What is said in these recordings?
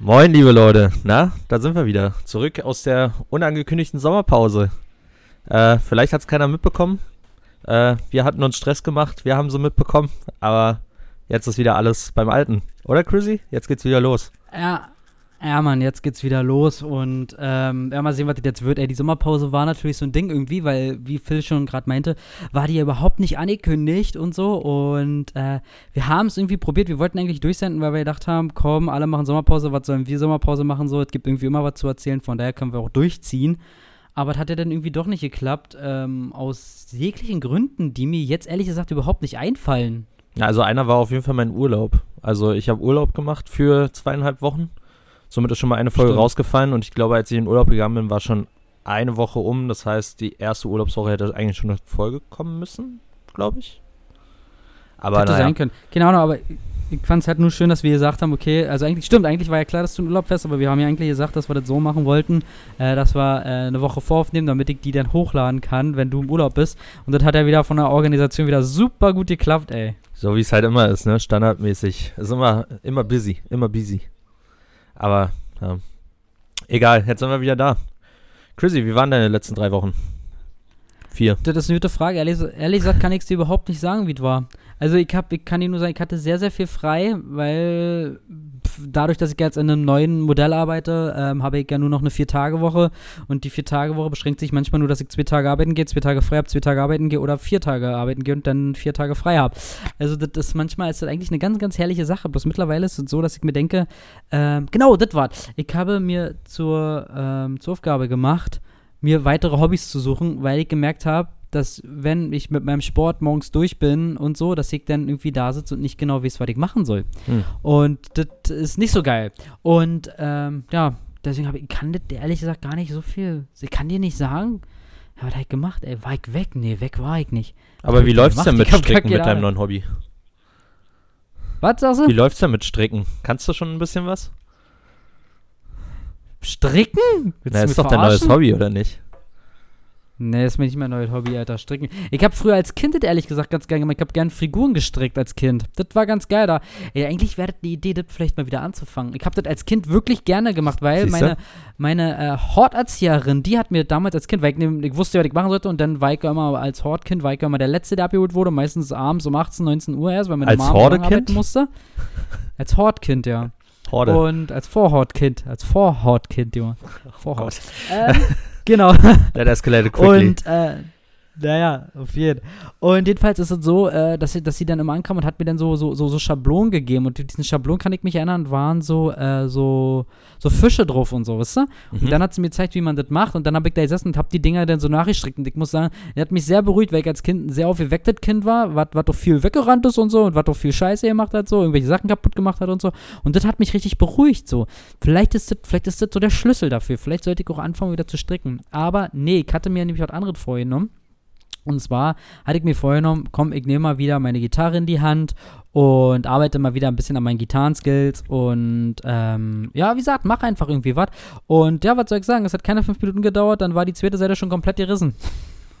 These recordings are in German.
Moin, liebe Leute. Na, da sind wir wieder. Zurück aus der unangekündigten Sommerpause. Äh, vielleicht hat es keiner mitbekommen. Äh, wir hatten uns Stress gemacht, wir haben so mitbekommen, aber jetzt ist wieder alles beim Alten. Oder, Chrissy? Jetzt geht's wieder los. Ja, ja, Mann, jetzt geht's wieder los und ähm, ja, mal sehen, was das jetzt wird. Ey, die Sommerpause war natürlich so ein Ding irgendwie, weil, wie Phil schon gerade meinte, war die ja überhaupt nicht angekündigt und so. Und äh, wir haben es irgendwie probiert. Wir wollten eigentlich durchsenden, weil wir gedacht haben, komm, alle machen Sommerpause, was sollen wir Sommerpause machen? So, es gibt irgendwie immer was zu erzählen, von daher können wir auch durchziehen. Aber es hat ja dann irgendwie doch nicht geklappt, ähm, aus jeglichen Gründen, die mir jetzt ehrlich gesagt überhaupt nicht einfallen. Ja, also einer war auf jeden Fall mein Urlaub. Also ich habe Urlaub gemacht für zweieinhalb Wochen Somit ist schon mal eine Folge Stimmt. rausgefallen und ich glaube, als ich in den Urlaub gegangen bin, war schon eine Woche um. Das heißt, die erste Urlaubswoche hätte eigentlich schon eine Folge kommen müssen, glaube ich. Aber Hätte naja. sein können. Genau, aber ich fand es halt nur schön, dass wir gesagt haben, okay, also eigentlich stimmt, eigentlich war ja klar, dass du einen Urlaub fährst, aber wir haben ja eigentlich gesagt, dass wir das so machen wollten, äh, dass wir äh, eine Woche voraufnehmen, damit ich die dann hochladen kann, wenn du im Urlaub bist. Und das hat ja wieder von der Organisation wieder super gut geklappt, ey. So wie es halt immer ist, ne? Standardmäßig. Ist immer, immer busy, immer busy. Aber ja. egal, jetzt sind wir wieder da. Chrissy, wie waren deine letzten drei Wochen? Vier. Das ist eine gute Frage. Ehrlich, ehrlich gesagt kann ich es dir überhaupt nicht sagen, wie es war. Also ich, hab, ich kann dir nur sagen, ich hatte sehr, sehr viel frei, weil dadurch, dass ich jetzt in einem neuen Modell arbeite, ähm, habe ich ja nur noch eine Vier-Tage-Woche und die Vier-Tage-Woche beschränkt sich manchmal nur, dass ich zwei Tage arbeiten gehe, zwei Tage frei habe, zwei Tage arbeiten gehe oder vier Tage arbeiten gehe und dann vier Tage frei habe. Also das ist manchmal ist das eigentlich eine ganz, ganz herrliche Sache. Bloß mittlerweile ist es so, dass ich mir denke, ähm, genau, das war's. Ich habe mir zur, ähm, zur Aufgabe gemacht, mir weitere Hobbys zu suchen, weil ich gemerkt habe, dass wenn ich mit meinem Sport morgens durch bin und so, dass ich dann irgendwie da sitze und nicht genau weiß, was ich machen soll. Hm. Und das ist nicht so geil. Und ähm, ja, deswegen habe ich, kann das ehrlich gesagt gar nicht so viel. Ich kann dir nicht sagen, ja, was habe ich gemacht? Ey, war ich weg? Nee, weg war ich nicht. Aber wie läuft es denn mit Stricken mit deinem neuen Hobby? Was sagst du? Wie läuft's denn mit Stricken? Kannst du schon ein bisschen was? Stricken? Willst Na, ist doch dein neues Hobby, oder nicht? Nee, das ist mir nicht mein neues Hobby, Alter. Stricken. Ich habe früher als Kind das ehrlich gesagt ganz gerne gemacht. Ich habe gerne Figuren gestrickt als Kind. Das war ganz geil da. Ey, eigentlich wäre das eine Idee, das vielleicht mal wieder anzufangen. Ich habe das als Kind wirklich gerne gemacht, weil Siehste? meine, meine äh, Horterzieherin, die hat mir damals als Kind, weil ich, ich, wusste, was ich machen sollte, und dann war ich immer als Hortkind, war ich immer der Letzte, der abgeholt wurde, meistens abends um 18, 19 Uhr erst, weil meine als Mama arbeiten musste. Als Hortkind, ja. Horde. Und als Vorhautkind, als Vorhautkind, Junge. Vorhaut. ähm, Genau. That escalated quickly. Und äh, naja, auf jeden. Und jedenfalls ist es so, äh, dass, sie, dass sie dann immer ankam und hat mir dann so, so, so, so Schablonen gegeben. Und diesen Schablonen kann ich mich erinnern, waren so, äh, so, so Fische drauf und so, weißt du? Mhm. Und dann hat sie mir gezeigt, wie man das macht. Und dann habe ich da gesessen und habe die Dinger dann so nachgestrickt. Und ich muss sagen, er hat mich sehr beruhigt, weil ich als Kind ein sehr aufgewecktes Kind war, was doch viel weggerannt ist und so und was doch viel Scheiße gemacht hat, so, irgendwelche Sachen kaputt gemacht hat und so. Und das hat mich richtig beruhigt, so. Vielleicht ist das, vielleicht ist das so der Schlüssel dafür. Vielleicht sollte ich auch anfangen, wieder zu stricken. Aber nee, ich hatte mir nämlich was anderes vorgenommen. Und zwar hatte ich mir vorgenommen, komm, ich nehme mal wieder meine Gitarre in die Hand und arbeite mal wieder ein bisschen an meinen Gitarrenskills und ähm, ja, wie gesagt, mach einfach irgendwie was. Und ja, was soll ich sagen, es hat keine fünf Minuten gedauert, dann war die zweite Seite schon komplett gerissen.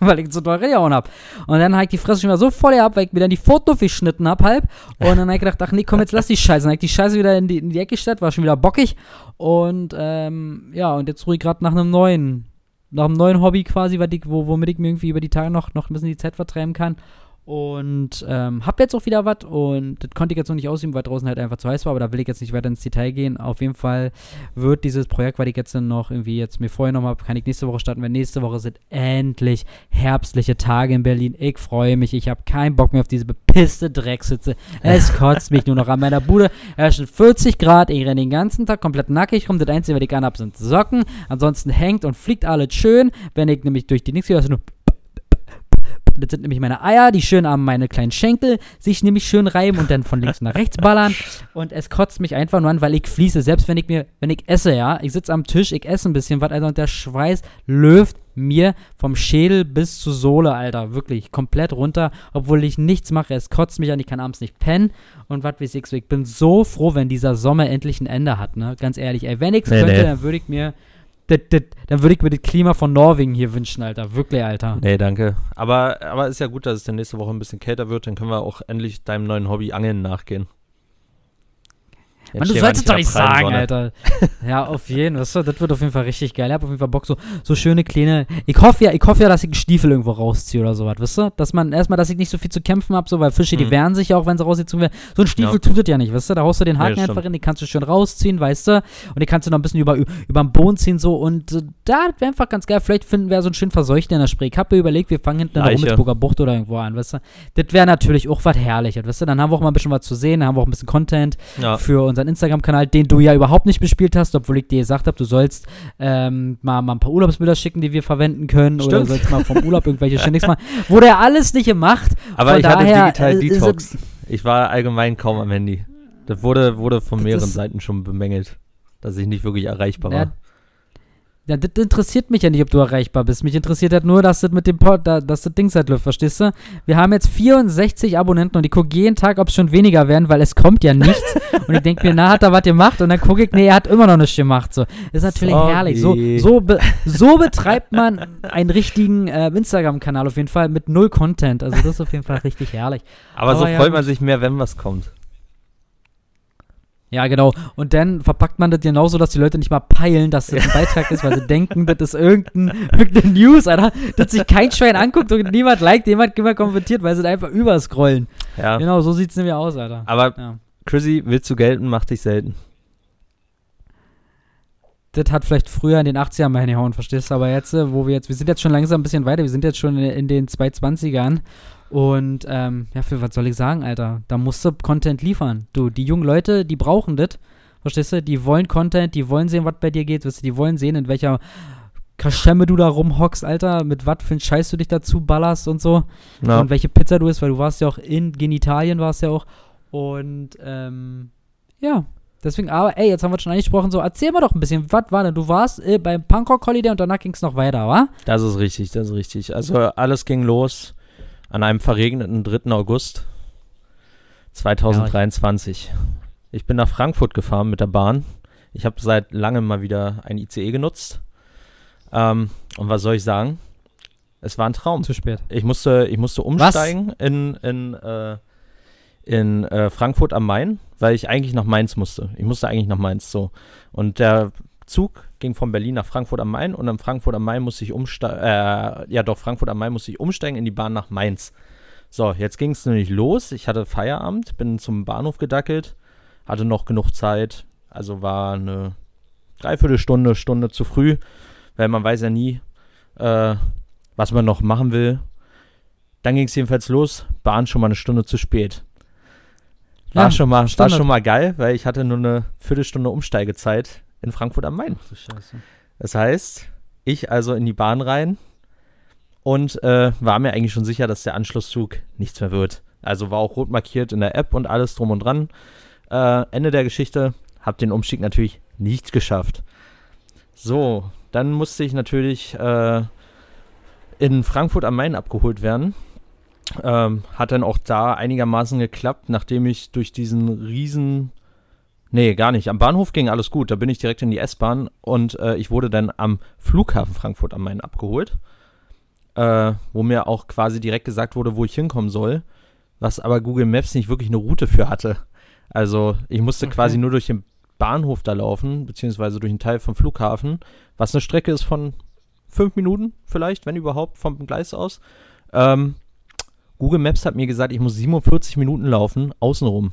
weil ich so doll reingehauen hab. Und dann habe ich die Fresse schon mal so voll ab, weil ich mir dann die Foto geschnitten hab halb. Und dann habe ich gedacht, ach nee, komm, jetzt lass die Scheiße. Dann habe ich die Scheiße wieder in die, in die Ecke gestellt, war schon wieder bockig. Und ähm, ja, und jetzt ruhe ich gerade nach einem neuen nach einem neuen Hobby quasi, ich, wo, womit ich mir irgendwie über die Tage noch, noch ein bisschen die Zeit vertreiben kann. Und ähm, hab jetzt auch wieder was und das konnte ich jetzt noch nicht ausüben, weil draußen halt einfach zu heiß war, aber da will ich jetzt nicht weiter ins Detail gehen. Auf jeden Fall wird dieses Projekt, weil ich jetzt dann noch irgendwie jetzt mir vorgenommen habe, kann ich nächste Woche starten, weil nächste Woche sind endlich herbstliche Tage in Berlin. Ich freue mich, ich habe keinen Bock mehr auf diese bepisste Drecksitze. Es kotzt mich nur noch an meiner Bude. Es sind 40 Grad, ich renne den ganzen Tag komplett nackig rum. Das Einzige, was ich an habe, sind Socken. Ansonsten hängt und fliegt alles schön. Wenn ich nämlich durch die nächste, also nur das sind nämlich meine Eier, die schön an meine kleinen Schenkel sich nämlich schön reiben und dann von links nach rechts ballern. Und es kotzt mich einfach nur an, weil ich fließe. Selbst wenn ich mir, wenn ich esse, ja, ich sitze am Tisch, ich esse ein bisschen was, also und der Schweiß löft mir vom Schädel bis zur Sohle, Alter. Wirklich komplett runter, obwohl ich nichts mache. Es kotzt mich an, ich kann abends nicht pennen und was weiß ich. Ich bin so froh, wenn dieser Sommer endlich ein Ende hat, ne? Ganz ehrlich, ey. Wenn ich's Nee, könnte, nee. dann würde ich mir. Dann würde ich mir das Klima von Norwegen hier wünschen, Alter. Wirklich, Alter. Nee, danke. Aber, aber ist ja gut, dass es dann nächste Woche ein bisschen kälter wird. Dann können wir auch endlich deinem neuen Hobby Angeln nachgehen. Mann, du sollst es doch nicht sagen, Sonne. Alter. Ja, auf jeden Fall. Das wird auf jeden Fall richtig geil. Ich hab auf jeden Fall Bock, so, so schöne kleine. Ich hoffe ja, ich hoffe ja, dass ich einen Stiefel irgendwo rausziehe oder sowas, wisst ihr? Dass man erstmal, dass ich nicht so viel zu kämpfen habe, so, weil Fische, die Mhm. wehren sich ja auch, wenn sie rausgezogen werden. So ein Stiefel Ja. tut es ja nicht, wisst ihr? Da haust du den Haken das einfach in, den kannst du schön rausziehen, weißt du? Und den kannst du noch ein bisschen über, über den Boden ziehen, so. Und äh, da wäre einfach ganz geil. Vielleicht finden wir so einen schön verseuchten in der Spree. Ich hab mir überlegt, wir fangen hinten in der. Rummelsburger Bucht oder irgendwo an, weißt du? Das wäre natürlich auch was Herrliches, weißt du? Dann haben wir auch mal ein bisschen was zu sehen, dann haben wir auch ein bisschen Content Ja. für unseren Instagram-Kanal, den du ja überhaupt nicht bespielt hast, obwohl ich dir gesagt habe, du sollst ähm, mal, mal ein paar Urlaubsbilder schicken, die wir verwenden können. Oder Stimmt. du sollst mal vom Urlaub irgendwelche Shindigs machen. Wurde ja alles nicht gemacht. Aber Von ich hatte digital äh, Detox. Ich war allgemein kaum am Handy. Das wurde, wurde von Das mehreren Seiten schon bemängelt, dass ich nicht wirklich erreichbar war. Ja, das interessiert mich ja nicht, ob du erreichbar bist. Mich interessiert halt nur, dass das mit dem Pod, da, dass das Ding halt läuft, verstehst du? Wir haben jetzt 64 Abonnenten und ich gucke jeden Tag, ob es schon weniger werden, weil es kommt ja nichts. und ich denke mir, na, hat er was gemacht? Und dann gucke ich, nee, er hat immer noch nichts gemacht. So. Ist natürlich Sorry. herrlich. So, so, be so betreibt man einen richtigen äh, Instagram-Kanal auf jeden Fall mit null Content. Also das ist auf jeden Fall richtig herrlich. Aber, so aber ja, freut man sich mehr, wenn was kommt. Ja, genau. Und dann verpackt man das genauso, dass die Leute nicht mal peilen, dass das ein Beitrag ist, weil sie denken, das ist irgendein, irgendeine News, Alter, dass sich kein Schwein anguckt und niemand liked, niemand, niemand kommentiert, weil sie da einfach überscrollen. Ja. Genau, so sieht's nämlich aus, Alter. Aber Ja. Chrissy, willst du gelten, macht dich selten. Das hat vielleicht früher in den 80ern mal hingehauen, verstehst du? Aber jetzt, äh, wo wir jetzt, wir sind jetzt schon langsam ein bisschen weiter, wir sind jetzt schon in, in den 220ern. Und ähm, ja, für was soll ich sagen, Alter? Da musst du Content liefern. Du, die jungen Leute, die brauchen das. Verstehst du? Die wollen Content, die wollen sehen, was bei dir geht. Weißt du, die wollen sehen, in welcher Kaschemme du da rumhockst, Alter, mit was für ein Scheiß du dich dazu ballerst und so. Ja. Und welche Pizza du isst, weil du warst ja auch in Genitalien, warst ja auch. Und ähm, ja, deswegen, aber ey, jetzt haben wir schon angesprochen, so erzähl mal doch ein bisschen, was war denn? Du warst äh, beim Punkrock Holiday und danach ging es noch weiter, wa? Das ist richtig, das ist richtig. Also alles ging los an einem verregneten 3. August 2023. Ich bin nach Frankfurt gefahren mit der Bahn. Ich habe seit langem mal wieder ein ICE genutzt. Ähm, und was soll ich sagen? Es war ein Traum. Zu spät. Ich musste, ich musste umsteigen in, in, äh, in äh, Frankfurt am Main, weil ich eigentlich nach Mainz musste. Ich musste eigentlich nach Mainz so. Und der Zug ging von Berlin nach Frankfurt am Main und in Frankfurt am Main musste ich umsteigen, äh, ja doch, Frankfurt am Main musste ich umsteigen in die Bahn nach Mainz. So, jetzt ging es nämlich los. Ich hatte Feierabend, bin zum Bahnhof gedackelt, hatte noch genug Zeit. Also war eine Dreiviertelstunde, Stunde zu früh, weil man weiß ja nie, äh, was man noch machen will. Dann ging es jedenfalls los, Bahn schon mal eine Stunde zu spät. War, Ja, schon mal, war schon mal geil, weil ich hatte nur eine Viertelstunde Umsteigezeit in Frankfurt am Main. Du Scheiße. Das heißt, ich also in die Bahn rein und äh, war mir eigentlich schon sicher, dass der Anschlusszug nichts mehr wird. Also war auch rot markiert in der App und alles drum und dran. Äh, Ende der Geschichte, hab den Umstieg natürlich nicht geschafft. So, dann musste ich natürlich äh, in Frankfurt am Main abgeholt werden. Ähm, hat dann auch da einigermaßen geklappt, nachdem ich durch diesen riesen Nee, gar nicht. Am Bahnhof ging alles gut. Da bin ich direkt in die S-Bahn und äh, ich wurde dann am Flughafen Frankfurt am Main abgeholt, äh, wo mir auch quasi direkt gesagt wurde, wo ich hinkommen soll, was aber Google Maps nicht wirklich eine Route für hatte. Also ich musste Okay. quasi nur durch den Bahnhof da laufen, beziehungsweise durch einen Teil vom Flughafen, was eine Strecke ist von fünf Minuten vielleicht, wenn überhaupt, vom Gleis aus. Ähm, Google Maps hat mir gesagt, ich muss 47 Minuten laufen, außenrum.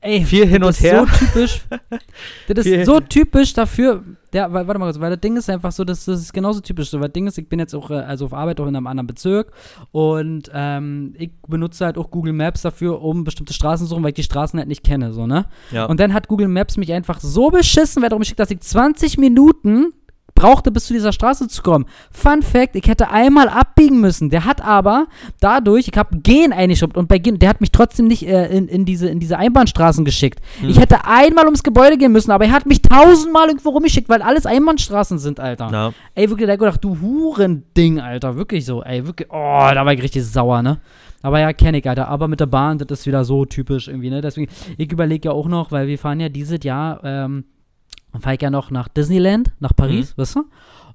Ey, Viel hin das und ist her. so typisch. das ist so typisch dafür. Ja, weil, warte mal kurz, weil das Ding ist einfach so, das, das ist genauso typisch. So, weil das Ding ist, ich bin jetzt auch, äh, also auf Arbeit auch in einem anderen Bezirk und ähm, ich benutze halt auch Google Maps dafür, um bestimmte Straßen zu suchen, weil ich die Straßen halt nicht kenne, so, ne? Ja. Und dann hat Google Maps mich einfach so beschissen, wer darum geschickt, dass ich 20 Minuten brauchte, bis zu dieser Straße zu kommen. Fun Fact, ich hätte einmal abbiegen müssen. Der hat aber dadurch, ich habe Gen eingeschubbt und bei Gen, der hat mich trotzdem nicht äh, in, in, diese, in diese Einbahnstraßen geschickt. Hm. Ich hätte einmal ums Gebäude gehen müssen, aber er hat mich tausendmal irgendwo rumgeschickt, weil alles Einbahnstraßen sind, Alter. Na, Ey, wirklich, da gedacht, du Hurending, Alter. Wirklich so, ey, wirklich, oh, da war ich richtig sauer, ne? Aber ja, kenn ich, Alter. Aber mit der Bahn, das ist wieder so typisch irgendwie, ne? Deswegen, ich überlege ja auch noch, weil wir fahren ja dieses Jahr, ähm, fahre ich ja noch nach Disneyland, nach Paris, weißt du?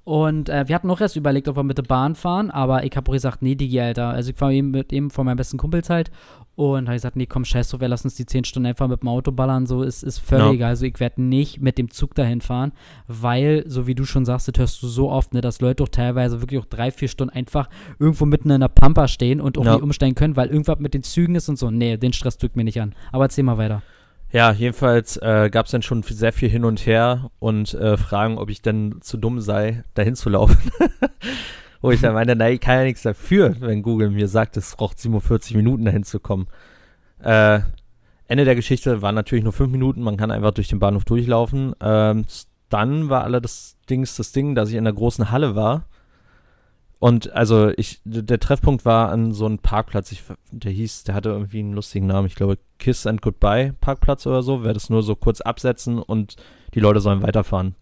Und äh, wir hatten auch erst überlegt, ob wir mit der Bahn fahren, aber ich habe gesagt, nee, Digi, Alter. Also ich fahre eben mit eben von meinen besten Kumpels halt und habe gesagt, nee, komm, scheiß drauf, wir lassen uns die 10 Stunden einfach mit dem Auto ballern, so ist, ist völlig egal. Also ich werde nicht mit dem Zug dahin fahren, weil, so wie du schon sagst, das hörst du so oft, ne, dass Leute auch teilweise wirklich auch drei, vier Stunden einfach irgendwo mitten in der Pampa stehen und auch Ja. nicht umsteigen können, weil irgendwas mit den Zügen ist und so. Nee, den Stress drückt mir nicht an. Aber erzähl mal weiter. Ja, jedenfalls äh, gab es dann schon sehr viel hin und her und äh, Fragen, ob ich denn zu dumm sei, dahin zu laufen. Wo ich dann meinte, nein, ich kann ja nichts dafür, wenn Google mir sagt, es braucht 47 Minuten dahin zu kommen. Äh, Ende der Geschichte waren natürlich nur 5 Minuten, man kann einfach durch den Bahnhof durchlaufen. Ähm, dann war alle das Ding, dass ich in der großen Halle war. Und also ich, der Treffpunkt war an so einem Parkplatz, ich, der hieß, der hatte irgendwie einen lustigen Namen, ich glaube Kiss and Goodbye Parkplatz oder so, werde es nur so kurz absetzen und die Leute sollen weiterfahren.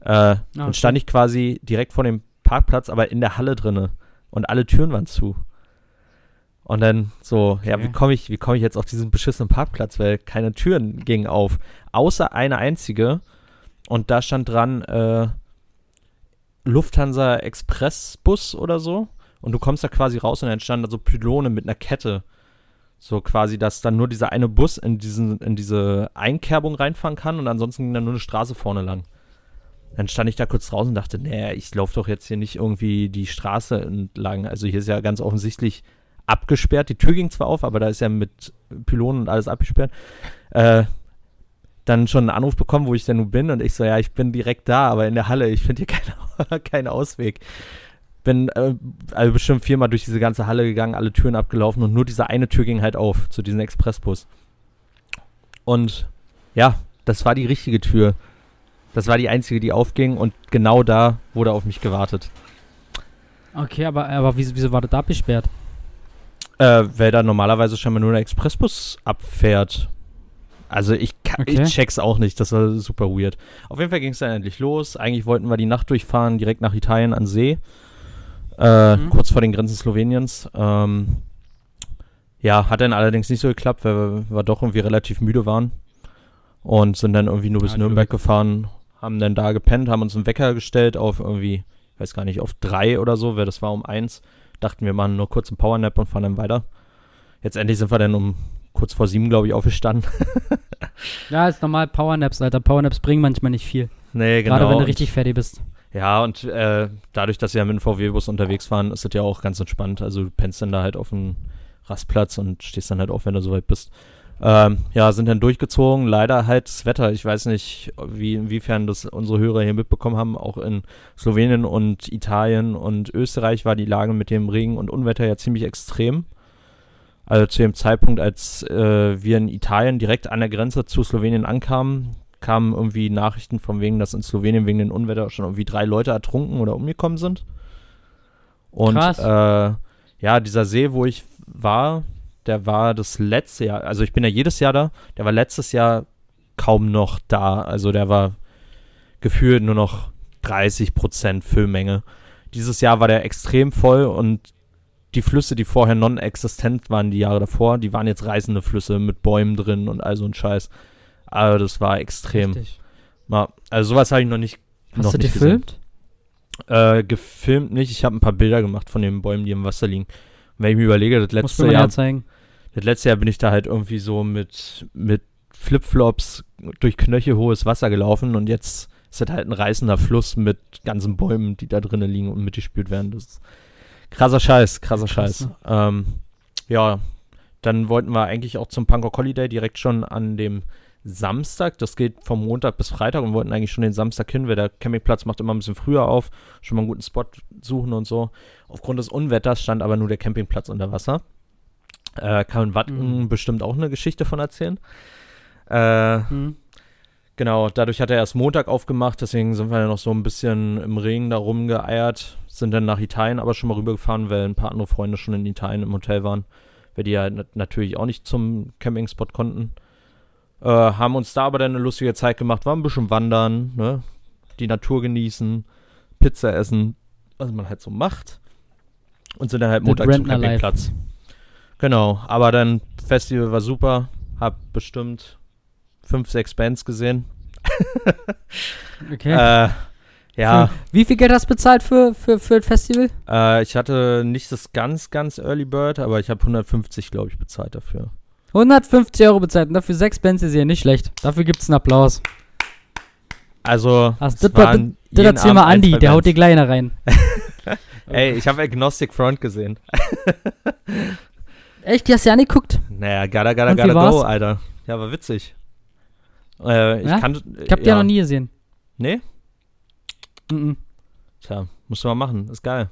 Äh, Ah, Dann okay. stand ich quasi direkt vor dem Parkplatz, aber in der Halle drinne und alle Türen waren zu. Und dann so, ja, wie Okay. komme ich, wie komme ich jetzt auf diesen beschissenen Parkplatz, weil keine Türen gingen auf, außer eine einzige. Und da stand dran äh, Lufthansa Expressbus oder so. Und du kommst da quasi raus und dann stand da so Pylone mit einer Kette. So quasi, dass dann nur dieser eine Bus in, diesen, in diese Einkerbung reinfahren kann und ansonsten ging dann nur eine Straße vorne lang. Dann stand ich da kurz draußen und dachte, nee, ich laufe doch jetzt hier nicht irgendwie die Straße entlang. Also hier ist ja ganz offensichtlich abgesperrt. Die Tür ging zwar auf, aber da ist ja mit Pylonen und alles abgesperrt. Äh, dann schon einen Anruf bekommen, wo ich denn nun bin und ich so, ja, ich bin direkt da, aber in der Halle, ich finde hier keinen keinen Ausweg. Bin äh, also bestimmt viermal durch diese ganze Halle gegangen, alle Türen abgelaufen und nur diese eine Tür ging halt auf zu diesem Expressbus. Und ja, das war die richtige Tür. Das war die einzige, die aufging und genau da wurde auf mich gewartet. Okay, aber, aber wieso, wieso war das da abgesperrt? Äh, weil da normalerweise scheinbar nur der Expressbus abfährt. Also ich, kann, Okay. ich check's auch nicht, das war super weird. Auf jeden Fall ging es dann endlich los. Eigentlich wollten wir die Nacht durchfahren, direkt nach Italien an See. Äh, Mhm. Kurz vor den Grenzen Sloweniens. Ähm, ja, hat dann allerdings nicht so geklappt, weil wir, wir doch irgendwie relativ müde waren. Und sind dann irgendwie nur bis Ja, Nürnberg gefahren, haben dann da gepennt, haben uns einen Wecker gestellt auf irgendwie, ich weiß gar nicht, auf drei oder so, weil das war um eins. Dachten wir machen nur kurz einen Powernap und fahren dann weiter. Jetzt endlich sind wir dann um kurz vor sieben, glaube ich, aufgestanden. Ja, ist normal, Powernaps, Alter. Powernaps bringen manchmal nicht viel. nee, genau. Gerade wenn du Und- richtig fertig bist. Ja, und äh, dadurch, dass wir ja mit dem VW-Bus unterwegs waren, ist das ja auch ganz entspannt. Also du pennst dann da halt auf dem Rastplatz und stehst dann halt auf, wenn du soweit bist. Ähm, ja, sind dann durchgezogen. Leider halt das Wetter. Ich weiß nicht, wie, inwiefern das unsere Hörer hier mitbekommen haben. Auch in Slowenien und Italien und Österreich war die Lage mit dem Regen und Unwetter ja ziemlich extrem. Also zu dem Zeitpunkt, als äh, wir in Italien direkt an der Grenze zu Slowenien ankamen, kamen irgendwie Nachrichten von wegen, dass in Slowenien wegen den Unwetter schon irgendwie drei Leute ertrunken oder umgekommen sind. Und. Äh, ja, dieser See, wo ich war, der war das letzte Jahr, also ich bin ja jedes Jahr da, der war letztes Jahr kaum noch da. Also der war gefühlt nur noch 30% Füllmenge. Dieses Jahr war der extrem voll und die Flüsse, die vorher non-existent waren die Jahre davor, die waren jetzt reißende Flüsse mit Bäumen drin und all so ein Scheiß. Also das war extrem. Richtig. Also sowas habe ich noch nicht, Hast noch du nicht gefilmt? Gesehen. Äh, gefilmt nicht. Ich habe ein paar Bilder gemacht von den Bäumen, die im Wasser liegen. Und wenn ich mir überlege, das letzte Jahr, ja zeigen. das letzte Jahr bin ich da halt irgendwie so mit, mit Flipflops durch knöchelhohes Wasser gelaufen und jetzt ist das halt ein reißender Fluss mit ganzen Bäumen, die da drinnen liegen und mitgespült werden. Das ist krasser Scheiß, krasser Krass, Scheiß. Ähm, ja, dann wollten wir eigentlich auch zum Punkrock Holiday direkt schon an dem Samstag. Das geht vom Montag bis Freitag und wollten eigentlich schon den Samstag hin, weil der Campingplatz macht immer ein bisschen früher auf, schon mal einen guten Spot suchen und so. Aufgrund des Unwetters stand aber nur der Campingplatz unter Wasser. Äh, kann Watten Mhm. bestimmt auch eine Geschichte von erzählen. Äh, Hm. Genau, dadurch hat er erst Montag aufgemacht, deswegen sind wir dann noch so ein bisschen im Regen da rumgeeiert, sind dann nach Italien aber schon mal rübergefahren, weil ein paar andere Freunde schon in Italien im Hotel waren, weil die ja natürlich auch nicht zum Campingspot konnten. Äh, haben uns da aber dann eine lustige Zeit gemacht, waren ein bisschen wandern, ne? die Natur genießen, Pizza essen, was man halt so macht. Und sind dann halt Montag zum Campingplatz. Genau, aber dann Festival war super, hab bestimmt fünf, sechs Bands gesehen. okay. Äh, ja. Wie viel Geld hast du bezahlt für, für, für das Festival? Äh, ich hatte nicht das ganz, ganz Early Bird, aber ich habe 150, glaube ich, bezahlt dafür. 150 Euro bezahlt und dafür sechs Bands ist ja nicht schlecht. Dafür gibt es einen Applaus. Also, also das, war, das erzähl mal Andi, der haut die Kleine rein. Ey, ich habe Agnostic Front gesehen. Echt? Die hast du ja nicht geguckt? Naja, gotta, gotta, gotta go, Alter. Ja, war witzig. Äh, ich ja? kann. Ich hab ja. die ja noch nie gesehen. Nee? Mhm. Tja, musst du mal machen. Ist geil.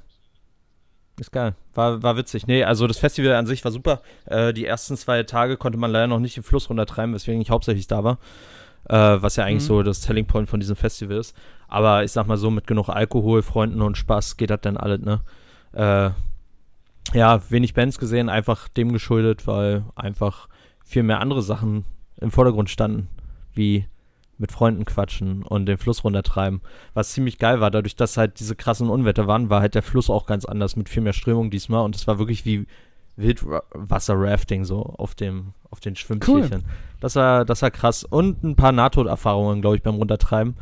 Ist geil. War, war witzig. Nee, also das Festival an sich war super. Äh, die ersten zwei Tage konnte man leider noch nicht den Fluss runtertreiben, weswegen ich hauptsächlich da war. Äh, was ja eigentlich mhm. so das Telling Point von diesem Festival ist. Aber ich sag mal so, mit genug Alkohol, Freunden und Spaß geht das dann alles, ne? Äh, ja, wenig Bands gesehen, einfach dem geschuldet, weil einfach viel mehr andere Sachen im Vordergrund standen, wie mit Freunden quatschen und den Fluss runtertreiben. Was ziemlich geil war, dadurch, dass halt diese krassen Unwetter waren, war halt der Fluss auch ganz anders mit viel mehr Strömung diesmal und es war wirklich wie Wildwasser-Rafting so auf dem auf den Schwimmtierchen. Cool. Das war das war krass und ein paar Nahtoderfahrungen, glaube ich, beim Runtertreiben.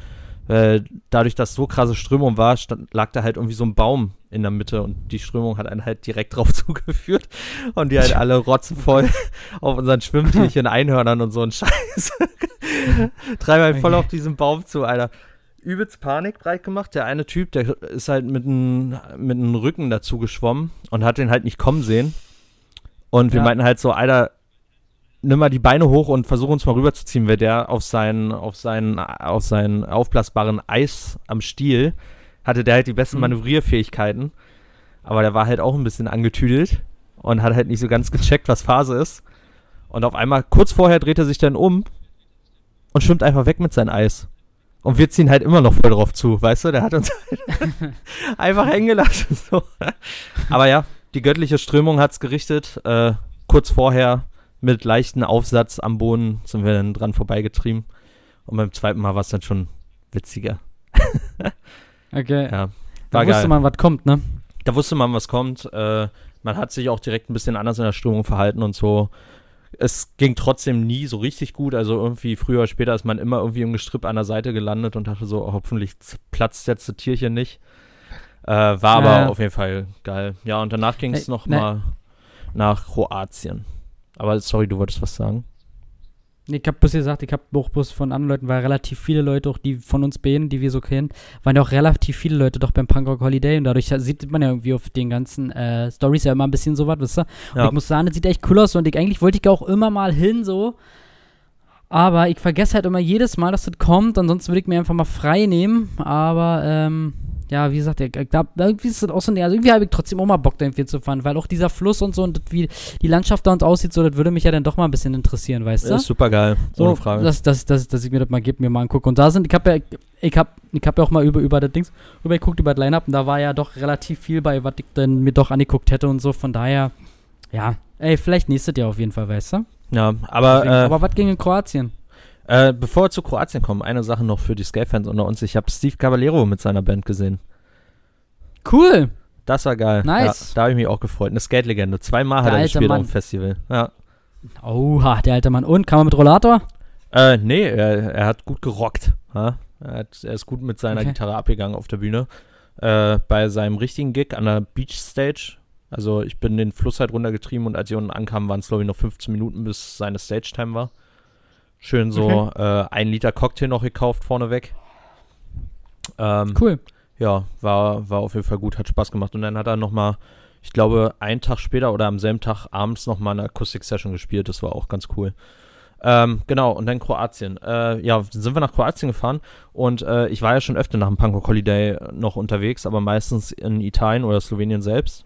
Äh, dadurch, dass so krasse Strömung war, stand, lag da halt irgendwie so ein Baum in der Mitte und die Strömung hat einen halt direkt drauf zugeführt und die halt alle rotzenvoll auf unseren Schwimmtierchen, Einhörnern und so ein Scheiß. Treiben halt voll auf diesen Baum zu, Alter. Übelst Panik breit gemacht. Der eine Typ, der ist halt mit dem mit Rücken dazu geschwommen und hat den halt nicht kommen sehen. Und wir ja. meinten halt so, Alter, nimm mal die Beine hoch und versuch uns mal rüberzuziehen, weil der auf seinen, auf seinen, auf seinen aufblasbaren Eis am Stiel hatte der halt die besten mhm. Manövrierfähigkeiten. Aber der war halt auch ein bisschen angetüdelt und hat halt nicht so ganz gecheckt, was Phase ist. Und auf einmal, kurz vorher, dreht er sich dann um und schwimmt einfach weg mit seinem Eis. Und wir ziehen halt immer noch voll drauf zu, weißt du? Der hat uns halt einfach hängen gelassen. So. Aber ja, die göttliche Strömung hat's gerichtet. Äh, kurz vorher mit leichten Aufsatz am Boden sind wir dann dran vorbeigetrieben. Und beim zweiten Mal war es dann schon witziger. okay. Ja, da wusste man, was kommt, ne? Da wusste man, was kommt. Äh, man hat sich auch direkt ein bisschen anders in der Strömung verhalten und so. Es ging trotzdem nie so richtig gut. Also irgendwie früher oder später ist man immer irgendwie im Gestrüpp an der Seite gelandet und dachte so, oh, hoffentlich platzt jetzt das Tierchen nicht. Äh, war aber ja. auf jeden Fall geil. Ja, und danach ging es nee, nochmal nee. nach Kroatien. Aber sorry, du wolltest was sagen. Ich hab bloß gesagt, ich hab auch bloß von anderen Leuten, weil relativ viele Leute, auch die von uns beiden, die wir so kennen, waren ja auch relativ viele Leute doch beim Punkrock Holiday und dadurch sieht man ja irgendwie auf den ganzen äh, Stories ja immer ein bisschen so was, wisst ihr? Ja. Und ich muss sagen, das sieht echt cool aus und ich, eigentlich wollte ich auch immer mal hin so, aber ich vergesse halt immer jedes Mal, dass das kommt, ansonsten würde ich mir einfach mal frei nehmen, aber ähm, ja, wie gesagt, ich, da, irgendwie ist das auch so, also irgendwie habe ich trotzdem auch mal Bock, da irgendwie zu fahren, weil auch dieser Fluss und so und wie die Landschaft da uns aussieht, so, das würde mich ja dann doch mal ein bisschen interessieren, weißt du? Ja, super geil, so, ohne Frage. Dass, dass, dass, dass ich mir das mal gebe, mir mal angucke. Und da sind, ich habe ja, ich habe ich hab ja auch mal über, über das Dings, über geguckt, über das Line-Up und da war ja doch relativ viel bei, was ich dann mir doch angeguckt hätte und so, von daher, ja, ey, vielleicht nächstes Jahr auf jeden Fall, weißt du? Ja, aber. Deswegen, äh, aber was ging in Kroatien? Äh, bevor wir zu Kroatien kommen, eine Sache noch für die Skate-Fans unter uns. Ich habe Steve Caballero mit seiner Band gesehen. Cool. Das war geil. Nice. Ja, da habe ich mich auch gefreut. Eine Skate-Legende. Zweimal der hat er gespielt Mann. auf dem Festival. Ja. Oha, der alte Mann. Und, kam er mit Rollator? Äh, nee, er, er hat gut gerockt. Ja? Er, hat, er, ist gut mit seiner okay. Gitarre abgegangen auf der Bühne. Äh, bei seinem richtigen Gig an der Beach Stage. Also ich bin den Fluss halt runtergetrieben und als ich unten ankam, waren es glaube ich noch 15 Minuten, bis seine Stage-Time war. Schön so okay. äh, ein Liter Cocktail noch gekauft vorneweg. Ähm, cool ja, war, war auf jeden Fall gut, hat Spaß gemacht. Und dann hat er nochmal, ich glaube, einen Tag später oder am selben Tag abends nochmal eine Akustik-Session gespielt. Das war auch ganz cool. Ähm, genau, und dann Kroatien. Äh, ja, sind wir nach Kroatien gefahren und äh, ich war ja schon öfter nach dem Punkrock Holiday noch unterwegs, aber meistens in Italien oder Slowenien selbst.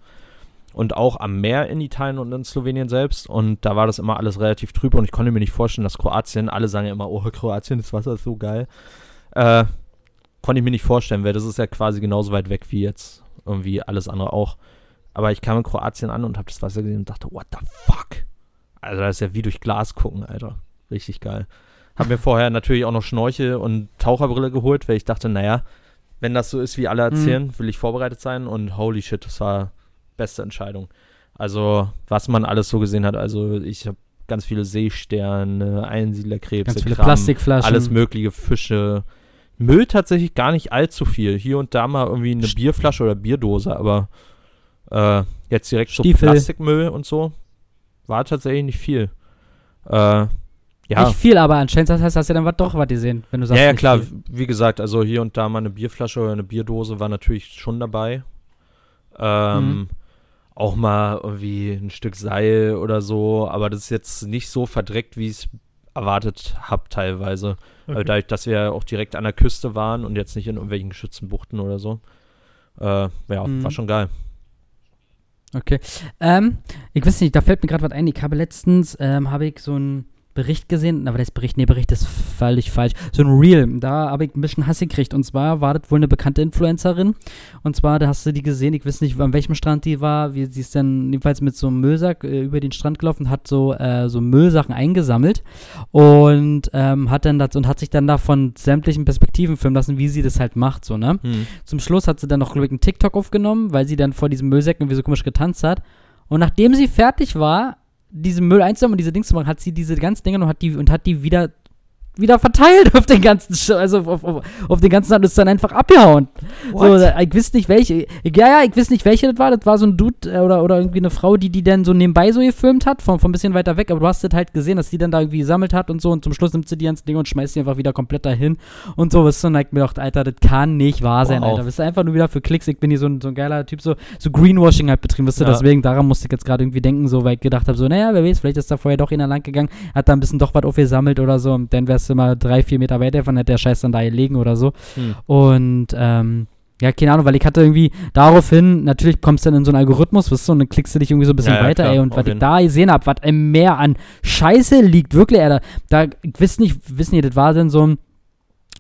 Und auch am Meer in Italien und in Slowenien selbst. Und da war das immer alles relativ trüb und ich konnte mir nicht vorstellen, dass Kroatien, alle sagen ja immer, oh, Kroatien, das Wasser ist so geil. Äh, konnte ich mir nicht vorstellen, weil das ist ja quasi genauso weit weg wie jetzt irgendwie alles andere auch. Aber ich kam in Kroatien an und habe das Wasser gesehen und dachte, what the fuck? Also das ist ja wie durch Glas gucken, Alter. Richtig geil. Hab mir vorher natürlich auch noch Schnorchel und Taucherbrille geholt, weil ich dachte, naja, wenn das so ist, wie alle erzählen, mhm. will ich vorbereitet sein. Und holy shit, das war beste Entscheidung. Also, was man alles so gesehen hat. Also, ich habe ganz viele Seesterne, Einsiedlerkrebse, ganz viele Kram, Plastikflaschen. alles mögliche, Fische. Müll tatsächlich gar nicht allzu viel. Hier und da mal irgendwie eine Bierflasche oder Bierdose, aber äh, jetzt direkt Stiefel. so Plastikmüll und so war tatsächlich nicht viel. Äh, ja. Nicht viel, aber anscheinend das heißt, hast du dann was doch was gesehen, wenn du sagst. Ja, ja, klar. Viel. Wie gesagt, also hier und da mal eine Bierflasche oder eine Bierdose war natürlich schon dabei. Ähm, mhm. Auch mal irgendwie ein Stück Seil oder so, aber das ist jetzt nicht so verdreckt, wie ich es erwartet habe teilweise. Okay. dadurch, dass wir auch direkt an der Küste waren und jetzt nicht in irgendwelchen geschützten Buchten oder so. Äh, ja, mhm. war schon geil. Okay. Ähm, ich weiß nicht, da fällt mir gerade was ein. Ich habe letztens, ähm, habe ich so ein Bericht gesehen, aber das Bericht, nee, Bericht ist völlig falsch. So ein Reel, da habe ich ein bisschen Hass gekriegt. Und zwar war das wohl eine bekannte Influencerin. Und zwar, da hast du die gesehen, ich weiß nicht, an welchem Strand die war. Wie, sie ist dann jedenfalls mit so einem Müllsack äh, über den Strand gelaufen, hat so, äh, so Müllsachen eingesammelt und ähm, hat dann das und hat sich dann da von sämtlichen Perspektiven filmen lassen, wie sie das halt macht, so, ne? Hm. Zum Schluss hat sie dann noch, glaube ich, einen TikTok aufgenommen, weil sie dann vor diesem Müllsack irgendwie so komisch getanzt hat. Und nachdem sie fertig war, diesen Müll einzusammeln und diese Dings zu machen, hat sie diese ganzen Dinge und hat die, und hat die wieder wieder verteilt auf den ganzen, also auf, auf, auf den ganzen Land ist dann einfach abgehauen. So, ich wüsste nicht welche. Ja, ja, ich wüsste nicht welche das war. Das war so ein Dude äh, oder, oder irgendwie eine Frau, die die dann so nebenbei so gefilmt hat, von, von ein bisschen weiter weg. Aber du hast das halt gesehen, dass die dann da irgendwie gesammelt hat und so. Und zum Schluss nimmt sie die ganzen Dinge und schmeißt die einfach wieder komplett dahin. Und so, was so, und ich mir gedacht, Alter, das kann nicht wahr sein, wow. Alter. Das ist einfach nur wieder für Klicks. Ich bin hier so ein, so ein geiler Typ, so, so Greenwashing halt betrieben, weißt du. Ja. Deswegen, daran musste ich jetzt gerade irgendwie denken, so, weil ich gedacht habe, so, naja, wer weiß, vielleicht ist da vorher doch einer lang gegangen, hat da ein bisschen doch was aufgesammelt oder so. Und dann wärst du mal drei, vier Meter weiter von der Scheiß dann da gelegen oder so. Hm. Und ähm, ja, keine Ahnung, weil ich hatte irgendwie daraufhin, natürlich kommst du dann in so einen Algorithmus, wirst du, und dann klickst du dich irgendwie so ein bisschen ja, ja, weiter, klar, ey, und was ich da gesehen habe, was im Meer an Scheiße liegt, wirklich, ey, da, da wisst nicht, wissen ihr, das war denn so ein,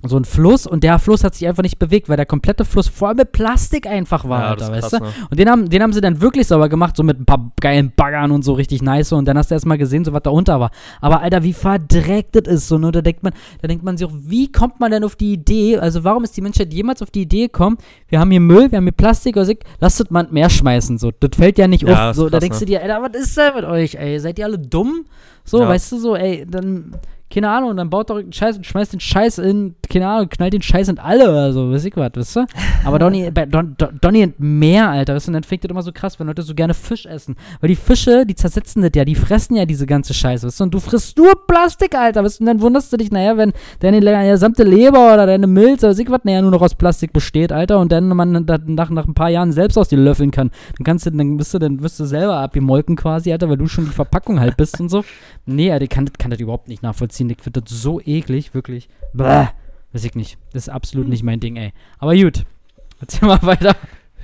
so ein Fluss und der Fluss hat sich einfach nicht bewegt, weil der komplette Fluss voll mit Plastik einfach war, ja, Alter, weißt krass, du? Ne? Und den haben, den haben sie dann wirklich sauber gemacht, so mit ein paar geilen Baggern und so richtig nice und dann hast du erstmal gesehen, so was da unter war. Aber Alter, wie verdreckt das ist so, ne? Da denkt man, da denkt man sich auch, wie kommt man denn auf die Idee, also warum ist die Menschheit jemals auf die Idee gekommen, wir haben hier Müll, wir haben hier Plastik, also lasst das mal mehr schmeißen, so. Das fällt ja nicht ja, auf, so. Krass, da denkst ne? du dir, Alter, was ist denn mit euch, ey? Seid ihr alle dumm? So, ja. weißt du, so, ey, dann keine Ahnung, dann baut doch den Scheiß und schmeißt den Scheiß in, keine Ahnung, knallt den Scheiß in alle oder so, weiß ich was, weißt du? Aber Donny, bei Don, Don, Donny und Meer, Alter, weißt du, und dann fängt das immer so krass, wenn Leute so gerne Fisch essen. Weil die Fische, die zersetzen das ja, die fressen ja diese ganze Scheiße, weißt du? Und du frisst nur Plastik, Alter, weißt du? Und dann wunderst du dich, naja, wenn deine gesamte Leber oder deine Milz oder weiß ich was, naja, nur noch aus Plastik besteht, Alter, und dann man nach, nach ein paar Jahren selbst aus dir löffeln kann, dann kannst du, dann bist du, dann wirst du selber abgemolken quasi, Alter, weil du schon die Verpackung halt bist und so. Nee, Alter, ich kann, kann das überhaupt nicht nachvollziehen. Ich finde das so eklig, wirklich. Bäh, weiß ich nicht. Das ist absolut nicht mein Ding, ey. Aber gut. Erzähl mal weiter.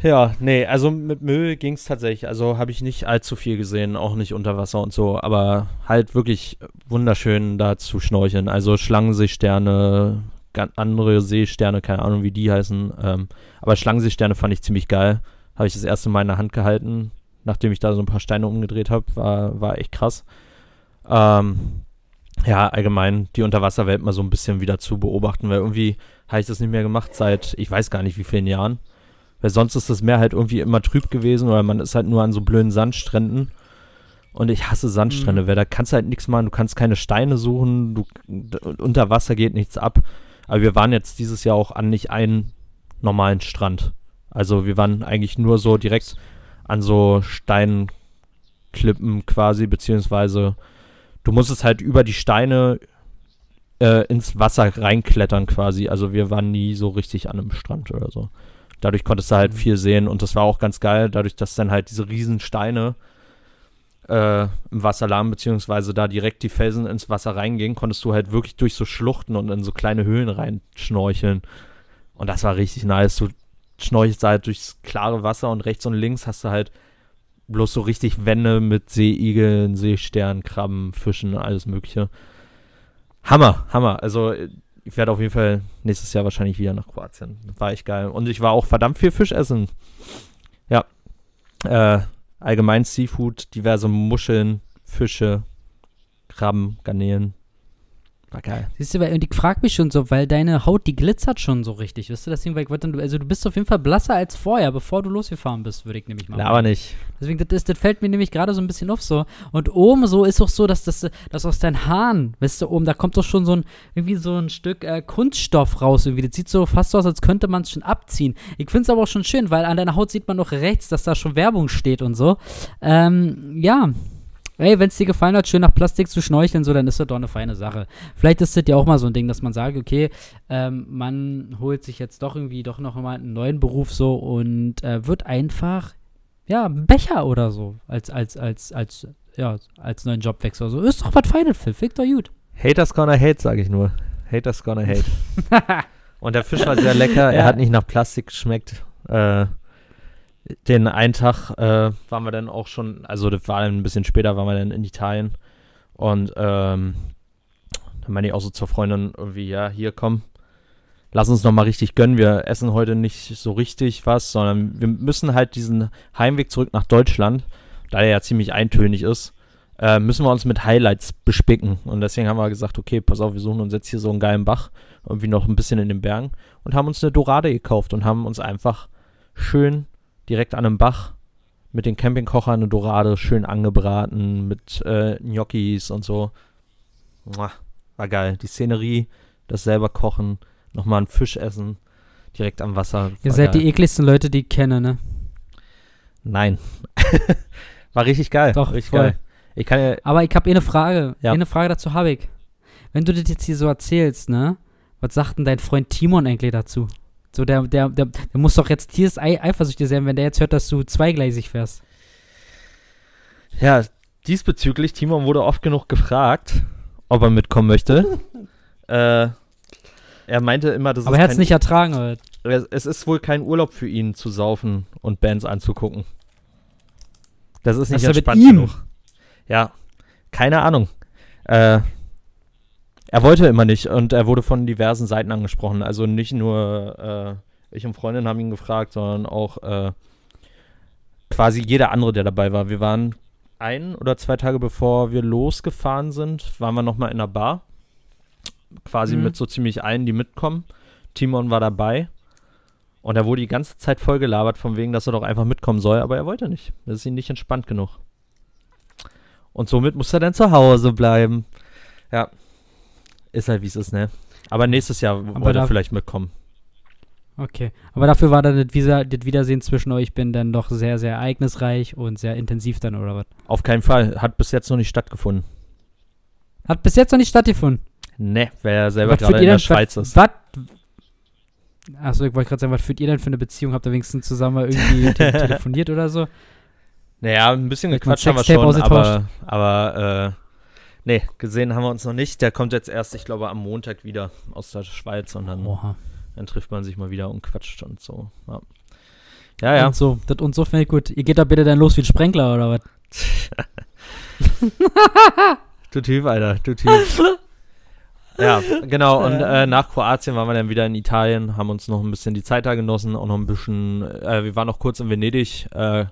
Ja, nee, also mit Müll ging es tatsächlich. Also habe ich nicht allzu viel gesehen, auch nicht unter Wasser und so, aber halt wirklich wunderschön da zu schnorcheln. Also Schlangenseesterne, andere Seesterne, keine Ahnung, wie die heißen. Ähm, aber Schlangenseesterne fand ich ziemlich geil. Habe ich das erste Mal in der Hand gehalten, nachdem ich da so ein paar Steine umgedreht habe. War, war echt krass. Ähm, ja, allgemein die Unterwasserwelt mal so ein bisschen wieder zu beobachten, weil irgendwie habe ich das nicht mehr gemacht seit ich weiß gar nicht wie vielen Jahren. Weil sonst ist das Meer halt irgendwie immer trüb gewesen oder man ist halt nur an so blöden Sandstränden. Und ich hasse Sandstrände, mhm. weil da kannst du halt nichts machen, du kannst keine Steine suchen, du, unter Wasser geht nichts ab. Aber wir waren jetzt dieses Jahr auch an nicht einen normalen Strand. Also wir waren eigentlich nur so direkt an so Steinklippen quasi, beziehungsweise du musstest halt über die Steine äh, ins Wasser reinklettern quasi. Also wir waren nie so richtig an einem Strand oder so. Dadurch konntest du halt mhm. viel sehen und das war auch ganz geil, dadurch, dass dann halt diese riesen Steine äh, im Wasser lagen, beziehungsweise da direkt die Felsen ins Wasser reingingen, konntest du halt wirklich durch so Schluchten und in so kleine Höhlen reinschnorcheln. Und das war richtig nice. Du schnorchelst halt durchs klare Wasser und rechts und links hast du halt bloß so richtig Wände mit Seeigeln, Seesternen, Krabben, Fischen, alles Mögliche. Hammer, Hammer. Also ich werde auf jeden Fall nächstes Jahr wahrscheinlich wieder nach Kroatien. War echt geil. Und ich war auch verdammt viel Fisch essen. Ja. Äh, allgemein Seafood, diverse Muscheln, Fische, Krabben, Garnelen. War geil. Siehst du, weil, und ich frag mich schon so, weil deine Haut, die glitzert schon so richtig, weißt du? Deswegen, weil ich wollte, also du bist auf jeden Fall blasser als vorher, bevor du losgefahren bist, würde ich nämlich mal. Na, aber nicht. Deswegen, das, ist, das fällt mir nämlich gerade so ein bisschen auf so. Und oben so ist auch so, dass das, dass aus deinen Haaren, weißt du, oben, da kommt doch schon so ein, irgendwie so ein Stück äh, Kunststoff raus irgendwie. Das sieht so fast so aus, als könnte man es schon abziehen. Ich finde es aber auch schon schön, weil an deiner Haut sieht man noch rechts, dass da schon Werbung steht und so. Ähm, ja, ey, wenn es dir gefallen hat, schön nach Plastik zu schnorcheln, so, dann ist das doch eine feine Sache. Vielleicht ist das ja auch mal so ein Ding, dass man sagt, okay, ähm, man holt sich jetzt doch irgendwie doch noch mal einen neuen Beruf so und äh, wird einfach, ja, Becher oder so als, als, als, als, ja, als neuen Jobwechsel. So, ist doch was Feines, Phil, fick doch gut. Haters gonna hate, sage ich nur. Haters gonna hate. Und der Fisch war sehr lecker, er Ja. hat nicht nach Plastik geschmeckt. Äh, den einen Tag äh, waren wir dann auch schon, also das war ein bisschen später, waren wir dann in Italien. Und ähm, dann meine ich auch so zur Freundin irgendwie, ja, hier komm, lass uns noch mal richtig gönnen. Wir essen heute nicht so richtig was, sondern wir müssen halt diesen Heimweg zurück nach Deutschland, da der ja ziemlich eintönig ist, äh, müssen wir uns mit Highlights bespicken. Und deswegen haben wir gesagt, okay, pass auf, wir suchen uns jetzt hier so einen geilen Bach, irgendwie noch ein bisschen in den Bergen und haben uns eine Dorade gekauft und haben uns einfach schön direkt an einem Bach mit den Campingkochern eine Dorade schön angebraten mit äh, Gnocchis und so. War geil. Die Szenerie, das selber kochen, nochmal einen Fisch essen, direkt am Wasser. Ihr seid geil. die ekligsten Leute, die ich kenne, ne? Nein. war richtig geil. Doch, richtig voll. geil. Ich kann ja, Aber ich habe eh eine Frage. Ja. Eine Frage dazu habe ich. Wenn du das jetzt hier so erzählst, ne? Was sagt denn dein Freund Timon eigentlich dazu? So, der, der, der, der muss doch jetzt tieres Ei eifersüchtig sein, wenn der jetzt hört, dass du zweigleisig fährst. ja, diesbezüglich, Timon wurde oft genug gefragt, ob er mitkommen möchte. äh, er meinte immer, das Aber er hat es nicht ertragen, oder? Es ist wohl kein Urlaub für ihn zu saufen und Bands anzugucken. Das ist nicht Was denn mit entspannt ihm? genug. Ja, keine Ahnung. Äh, er wollte immer nicht und er wurde von diversen Seiten angesprochen. Also nicht nur äh, ich und Freundin haben ihn gefragt, sondern auch äh, quasi jeder andere, der dabei war. Wir waren ein oder zwei Tage bevor wir losgefahren sind, waren wir nochmal in einer Bar. Quasi Mhm. mit so ziemlich allen, die mitkommen. Timon war dabei. Und er wurde die ganze Zeit voll gelabert, von wegen, dass er doch einfach mitkommen soll, aber er wollte nicht. Das ist ihm nicht entspannt genug. Und somit muss er dann zu Hause bleiben. Ja. Ist halt, wie es ist, ne? Aber nächstes Jahr Aber er vielleicht mitkommen. Okay. Aber dafür war dann das, Visa, das Wiedersehen zwischen euch bin dann doch sehr, sehr ereignisreich und sehr intensiv dann, oder was? Auf keinen Fall. Hat bis jetzt noch nicht stattgefunden. Hat bis jetzt noch nicht stattgefunden. Ne, weil er selber Was gerade in der Schweiz was, ist. Was? Achso, ich wollte gerade sagen, was führt ihr denn für eine Beziehung? Habt ihr wenigstens zusammen mal irgendwie te telefoniert oder so? Naja, ein bisschen gequatscht haben wir schon, aber, aber äh, nee, gesehen haben wir uns noch nicht. Der kommt jetzt erst, ich glaube, am Montag wieder aus der Schweiz und dann, Oha. dann trifft man sich mal wieder und quatscht und so. Ja, ja. ja. Und so, das und so finde ich gut. Ihr geht da bitte dann los wie ein Sprenkler oder was? Du Typ, Alter, du Typ. ja, genau. Und äh, nach Kroatien waren wir dann wieder in Italien, haben uns noch ein bisschen die Zeit da genossen, auch noch ein bisschen, äh, wir waren noch kurz in Venedig. Äh,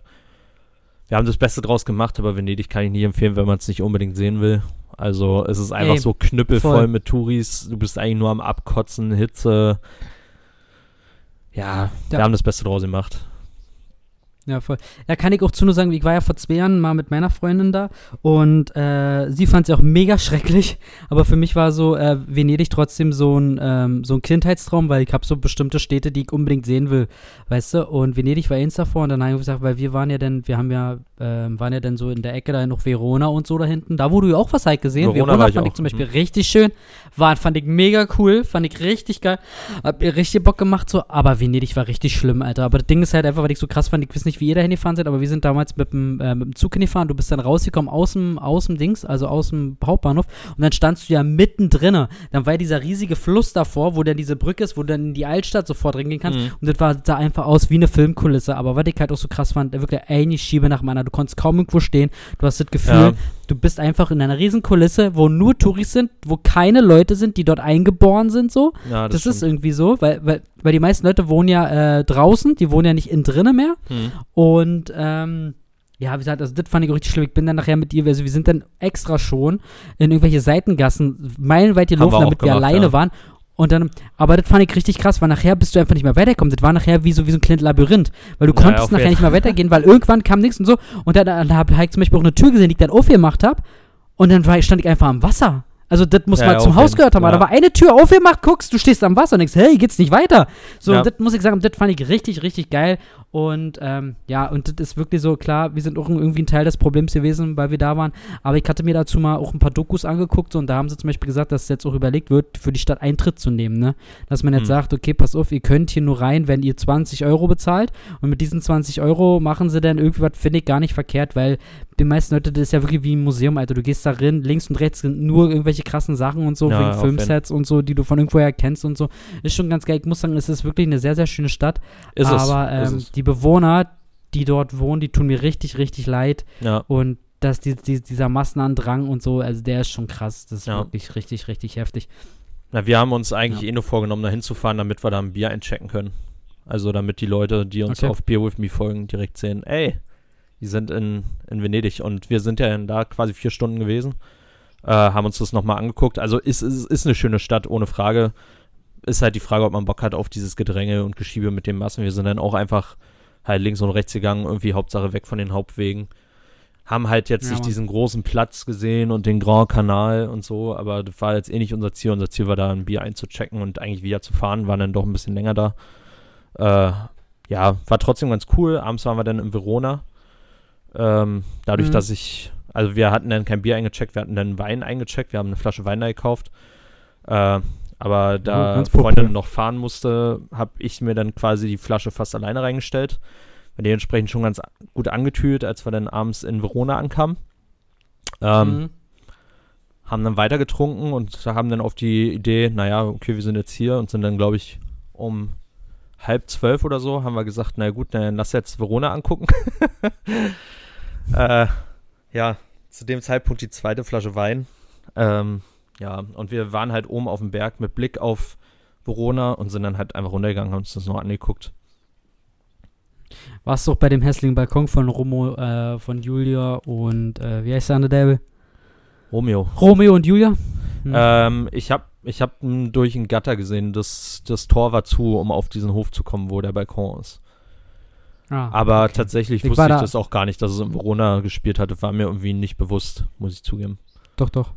wir haben das Beste draus gemacht, aber Venedig kann ich nicht empfehlen, wenn man es nicht unbedingt sehen will. Also es ist einfach Ey, so knüppelvoll voll. mit Touris. Du bist eigentlich nur am Abkotzen, Hitze. Ja, wir Ja. haben das Beste draus gemacht. Ja, voll. Ja, kann ich auch zu nur sagen, ich war ja vor zwei Jahren mal mit meiner Freundin da und äh, sie fand es auch mega schrecklich, aber für mich war so äh, Venedig trotzdem so ein, ähm, so ein Kindheitstraum, weil ich habe so bestimmte Städte, die ich unbedingt sehen will, weißt du, und Venedig war eins davor und dann habe ich gesagt, weil wir waren ja dann, wir haben ja, ähm, waren ja dann so in der Ecke da noch Verona und so da hinten, da du ja auch was halt gesehen, Verona Verona, ich fand auch, ich zum Beispiel mhm. richtig schön, war, fand ich mega cool, fand ich richtig geil, hab mir richtig Bock gemacht so, aber Venedig war richtig schlimm, Alter, aber das Ding ist halt einfach, weil ich so krass fand, ich weiß nicht, nicht, wie ihr da hingefahren seid, aber wir sind damals mit dem, äh, mit dem Zug hingefahren. Du bist dann rausgekommen aus dem, aus dem Dings, also aus dem Hauptbahnhof. Und dann standst du ja mittendrin. Dann war ja dieser riesige Fluss davor, wo dann diese Brücke ist, wo du dann in die Altstadt sofort reingehen kannst. Mhm. Und das war, sah einfach aus wie eine Filmkulisse. Aber was ich halt auch so krass fand, wirklich eine Schiebe nach meiner. Du konntest kaum irgendwo stehen. Du hast das Gefühl, Ja. du bist einfach in einer riesen Kulisse, wo nur Touris sind, wo keine Leute sind, die dort eingeboren sind, so. Ja, Das, ist stimmt. irgendwie so, weil, weil, weil die meisten Leute wohnen ja äh, draußen, die wohnen ja nicht innen drinnen mehr. Hm. Und ähm, ja, wie gesagt, also das fand ich auch richtig schlimm. Ich bin dann nachher mit ihr, also wir sind dann extra schon in irgendwelche Seitengassen meilenweit wir gelaufen, auch damit wir gemacht, alleine ja. waren. Und dann, aber das fand ich richtig krass, weil nachher bist du einfach nicht mehr weitergekommen. Das war nachher wie so, wie so ein kleines Labyrinth. Weil du Ja, konntest nachher jeden nicht mehr weitergehen, weil irgendwann kam nichts und so. Und dann, dann habe ich zum Beispiel auch eine Tür gesehen, die ich dann aufgemacht habe. Und dann war, stand ich einfach am Wasser. Also das muss Ja, mal ja, zum Haus gehört haben. ja. Da war eine Tür aufgemacht, guckst, du stehst am Wasser und denkst, hey, geht's nicht weiter? So, das muss ich sagen, das fand ich richtig, richtig geil. Und ähm, ja, und das ist wirklich so, klar, wir sind auch irgendwie ein Teil des Problems gewesen, weil wir da waren. Aber ich hatte mir dazu mal auch ein paar Dokus angeguckt so, und da haben sie zum Beispiel gesagt, dass jetzt auch überlegt wird, für die Stadt Eintritt zu nehmen. Ne? Dass man jetzt Hm. sagt, okay, pass auf, ihr könnt hier nur rein, wenn ihr 20 Euro bezahlt. Und mit diesen 20 Euro machen sie dann irgendwie was, finde ich gar nicht verkehrt, weil die meisten Leute, das ist ja wirklich wie ein Museum, Alter. Du gehst da rein, links und rechts sind nur irgendwelche krassen Sachen und so, Ja, wegen Filmsets und so, die du von irgendwoher kennst und so. Ist schon ganz geil. Ich muss sagen, es ist wirklich eine sehr, sehr schöne Stadt. Ist aber es. ähm, ist es. die Bewohner, die dort wohnen, die tun mir richtig, richtig leid. Ja. Und dass die, die, dieser Massenandrang und so, also der ist schon krass. Das ist Ja. wirklich richtig, richtig heftig. Na, wir haben uns eigentlich Ja. eh nur vorgenommen, da hinzufahren, damit wir da ein Bier einchecken können. Also damit die Leute, die uns Okay. auf Beer With Me folgen, direkt sehen, ey, die sind in, in Venedig und wir sind ja da quasi vier Stunden gewesen, äh, haben uns das nochmal angeguckt. Also ist, ist, ist eine schöne Stadt, ohne Frage. Ist halt die Frage, ob man Bock hat auf dieses Gedränge und Geschiebe mit den Massen. Wir sind dann auch einfach halt links und rechts gegangen, irgendwie Hauptsache weg von den Hauptwegen. Haben halt jetzt Ja, nicht diesen großen Platz gesehen und den Grand Canal und so, aber das war jetzt eh nicht unser Ziel. Unser Ziel war da ein Bier einzuchecken und eigentlich wieder zu fahren, waren dann doch ein bisschen länger da. Äh, ja, war trotzdem ganz cool. Abends waren wir dann in Verona. Ähm, dadurch, Mhm. dass ich, also wir hatten dann kein Bier eingecheckt, wir hatten dann Wein eingecheckt, wir haben eine Flasche Wein da gekauft. Äh, aber da ganz Freundin noch fahren musste, habe ich mir dann quasi die Flasche fast alleine reingestellt. War dementsprechend schon ganz gut angetütet, als wir dann abends in Verona ankamen. Ähm, Mhm. haben dann weiter getrunken und haben dann auf die Idee, naja, okay, wir sind jetzt hier und sind dann, glaube ich, um halb zwölf oder so, haben wir gesagt, na gut, dann lass jetzt Verona angucken. äh, ja, zu dem Zeitpunkt die zweite Flasche Wein. Ähm, ja, und wir waren halt oben auf dem Berg mit Blick auf Verona und sind dann halt einfach runtergegangen, haben uns das noch angeguckt. Warst du auch bei dem hässlichen Balkon von Romo, äh, von Julia und, äh, wie heißt der andere Devil? Romeo. Romeo und Julia? Hm. Ähm, ich habe ich hab m, durch ein Gatter gesehen, das, das Tor war zu, um auf diesen Hof zu kommen, wo der Balkon ist. Ah, Aber okay. tatsächlich Ich wusste ich da- das auch gar nicht, dass es in Verona gespielt hatte. War mir irgendwie nicht bewusst, muss ich zugeben. Doch, doch.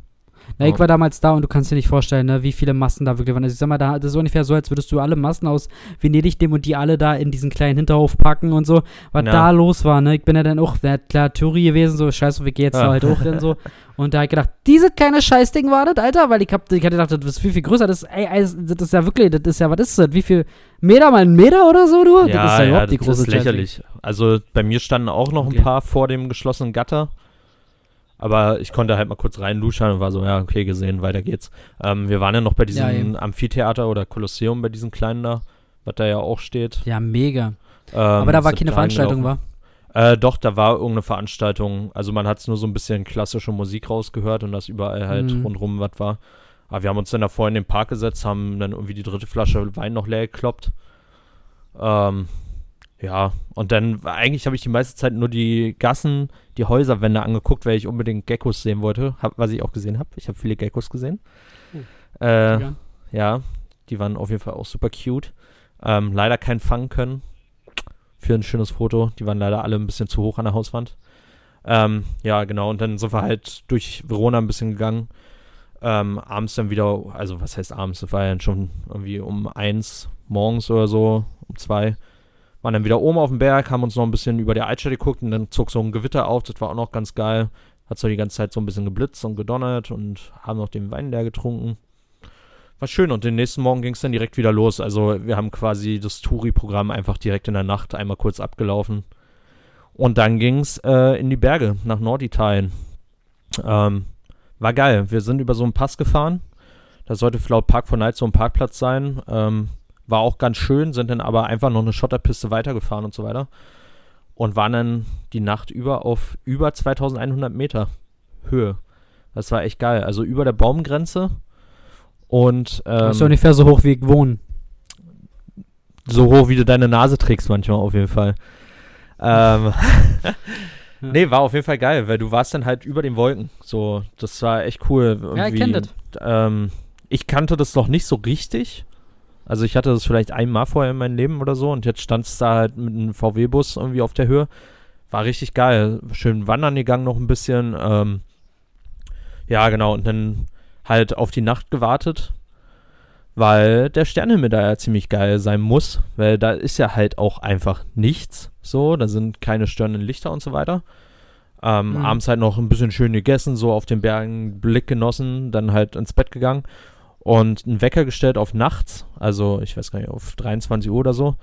Na, Ja. ich war damals da und du kannst dir nicht vorstellen, ne, wie viele Massen da wirklich waren. Also ich sag mal, da, das ist ungefähr so, als würdest du alle Massen aus Venedig nehmen und die alle da in diesen kleinen Hinterhof packen und so. Was Ja. da los war, ne? Ich bin ja dann auch, ja, klar, Touri gewesen, so, scheiße, wie geht's da Ja. halt hoch denn so. Und da hab ich gedacht, diese kleine Scheißding war das, Alter, weil ich hab, ich hatte gedacht, das ist viel, viel größer. Das, ey, das ist ja wirklich, das ist ja, was ist das? Wie viel Meter mal ein Meter oder so, du? das ist ja überhaupt die das große ist lächerlich. Also bei mir standen auch noch Okay. ein paar vor dem geschlossenen Gatter. Aber ich konnte halt mal kurz reinluschern und war so, ja, okay, gesehen, weiter geht's. Ähm, wir waren ja noch bei diesem Ja. Amphitheater oder Kolosseum, bei diesem kleinen da, was da ja auch steht. Ja, mega. Ähm, Aber da war keine Veranstaltung, war? Äh, doch, da war irgendeine Veranstaltung. Also man hat es nur so ein bisschen klassische Musik rausgehört und dass überall halt Mhm. rundrum was war. Aber wir haben uns dann davor in den Park gesetzt, haben dann irgendwie die dritte Flasche Wein noch leer gekloppt. Ähm, ja, und dann eigentlich habe ich die meiste Zeit nur die Gassen, die Häuserwände angeguckt, weil ich unbedingt Geckos sehen wollte, hab, was ich auch gesehen habe. Ich habe viele Geckos gesehen. Oh, Äh, ja, die waren auf jeden Fall auch super cute. Ähm, leider kein fangen können für ein schönes Foto. Die waren leider alle ein bisschen zu hoch an der Hauswand. Ähm, ja, genau. Und dann sind wir halt durch Verona ein bisschen gegangen. Ähm, abends dann wieder, also was heißt abends? Das war ja schon irgendwie um eins morgens oder so, um zwei. Waren dann wieder oben auf dem Berg, haben uns noch ein bisschen über der Altstadt geguckt und dann zog so ein Gewitter auf. Das war auch noch ganz geil. Hat so die ganze Zeit so ein bisschen geblitzt und gedonnert und haben noch den Wein leer getrunken. War schön und den nächsten Morgen ging es dann direkt wieder los. Also wir haben quasi das Touri-Programm einfach direkt in der Nacht einmal kurz abgelaufen. Und dann ging es äh, in die Berge nach Norditalien. Ähm, war geil. Wir sind über so einen Pass gefahren. Das sollte laut Park for Night so ein Parkplatz sein. Ähm, war auch ganz schön, sind dann aber einfach noch eine Schotterpiste weitergefahren und so weiter. Und waren dann die Nacht über auf über 2100 Meter Höhe. Das war echt geil. Also über der Baumgrenze. Und ähm, das ist ja ungefähr so hoch wie ich wohne. so hoch, wie du deine Nase trägst manchmal auf jeden Fall. Ähm, nee, war auf jeden Fall geil, weil du warst dann halt über den Wolken. So, das war echt cool. Ja, ich Irgendwie, kenn das. Ähm, ich kannte das noch nicht so richtig. Also ich hatte das vielleicht einmal vorher in meinem Leben oder so und jetzt stand es da halt mit einem VW-Bus irgendwie auf der Höhe. War richtig geil. Schön wandern gegangen noch ein bisschen. Ähm, ja, genau. Und dann halt auf die Nacht gewartet, weil der Sternenhimmel da ja ziemlich geil sein muss, weil da ist ja halt auch einfach nichts. So, da sind keine störenden Lichter und so weiter. Ähm, Mhm. Abends halt noch ein bisschen schön gegessen, so auf den Bergen Blick genossen, dann halt ins Bett gegangen und einen Wecker gestellt auf nachts, also ich weiß gar nicht, auf 23 Uhr oder so.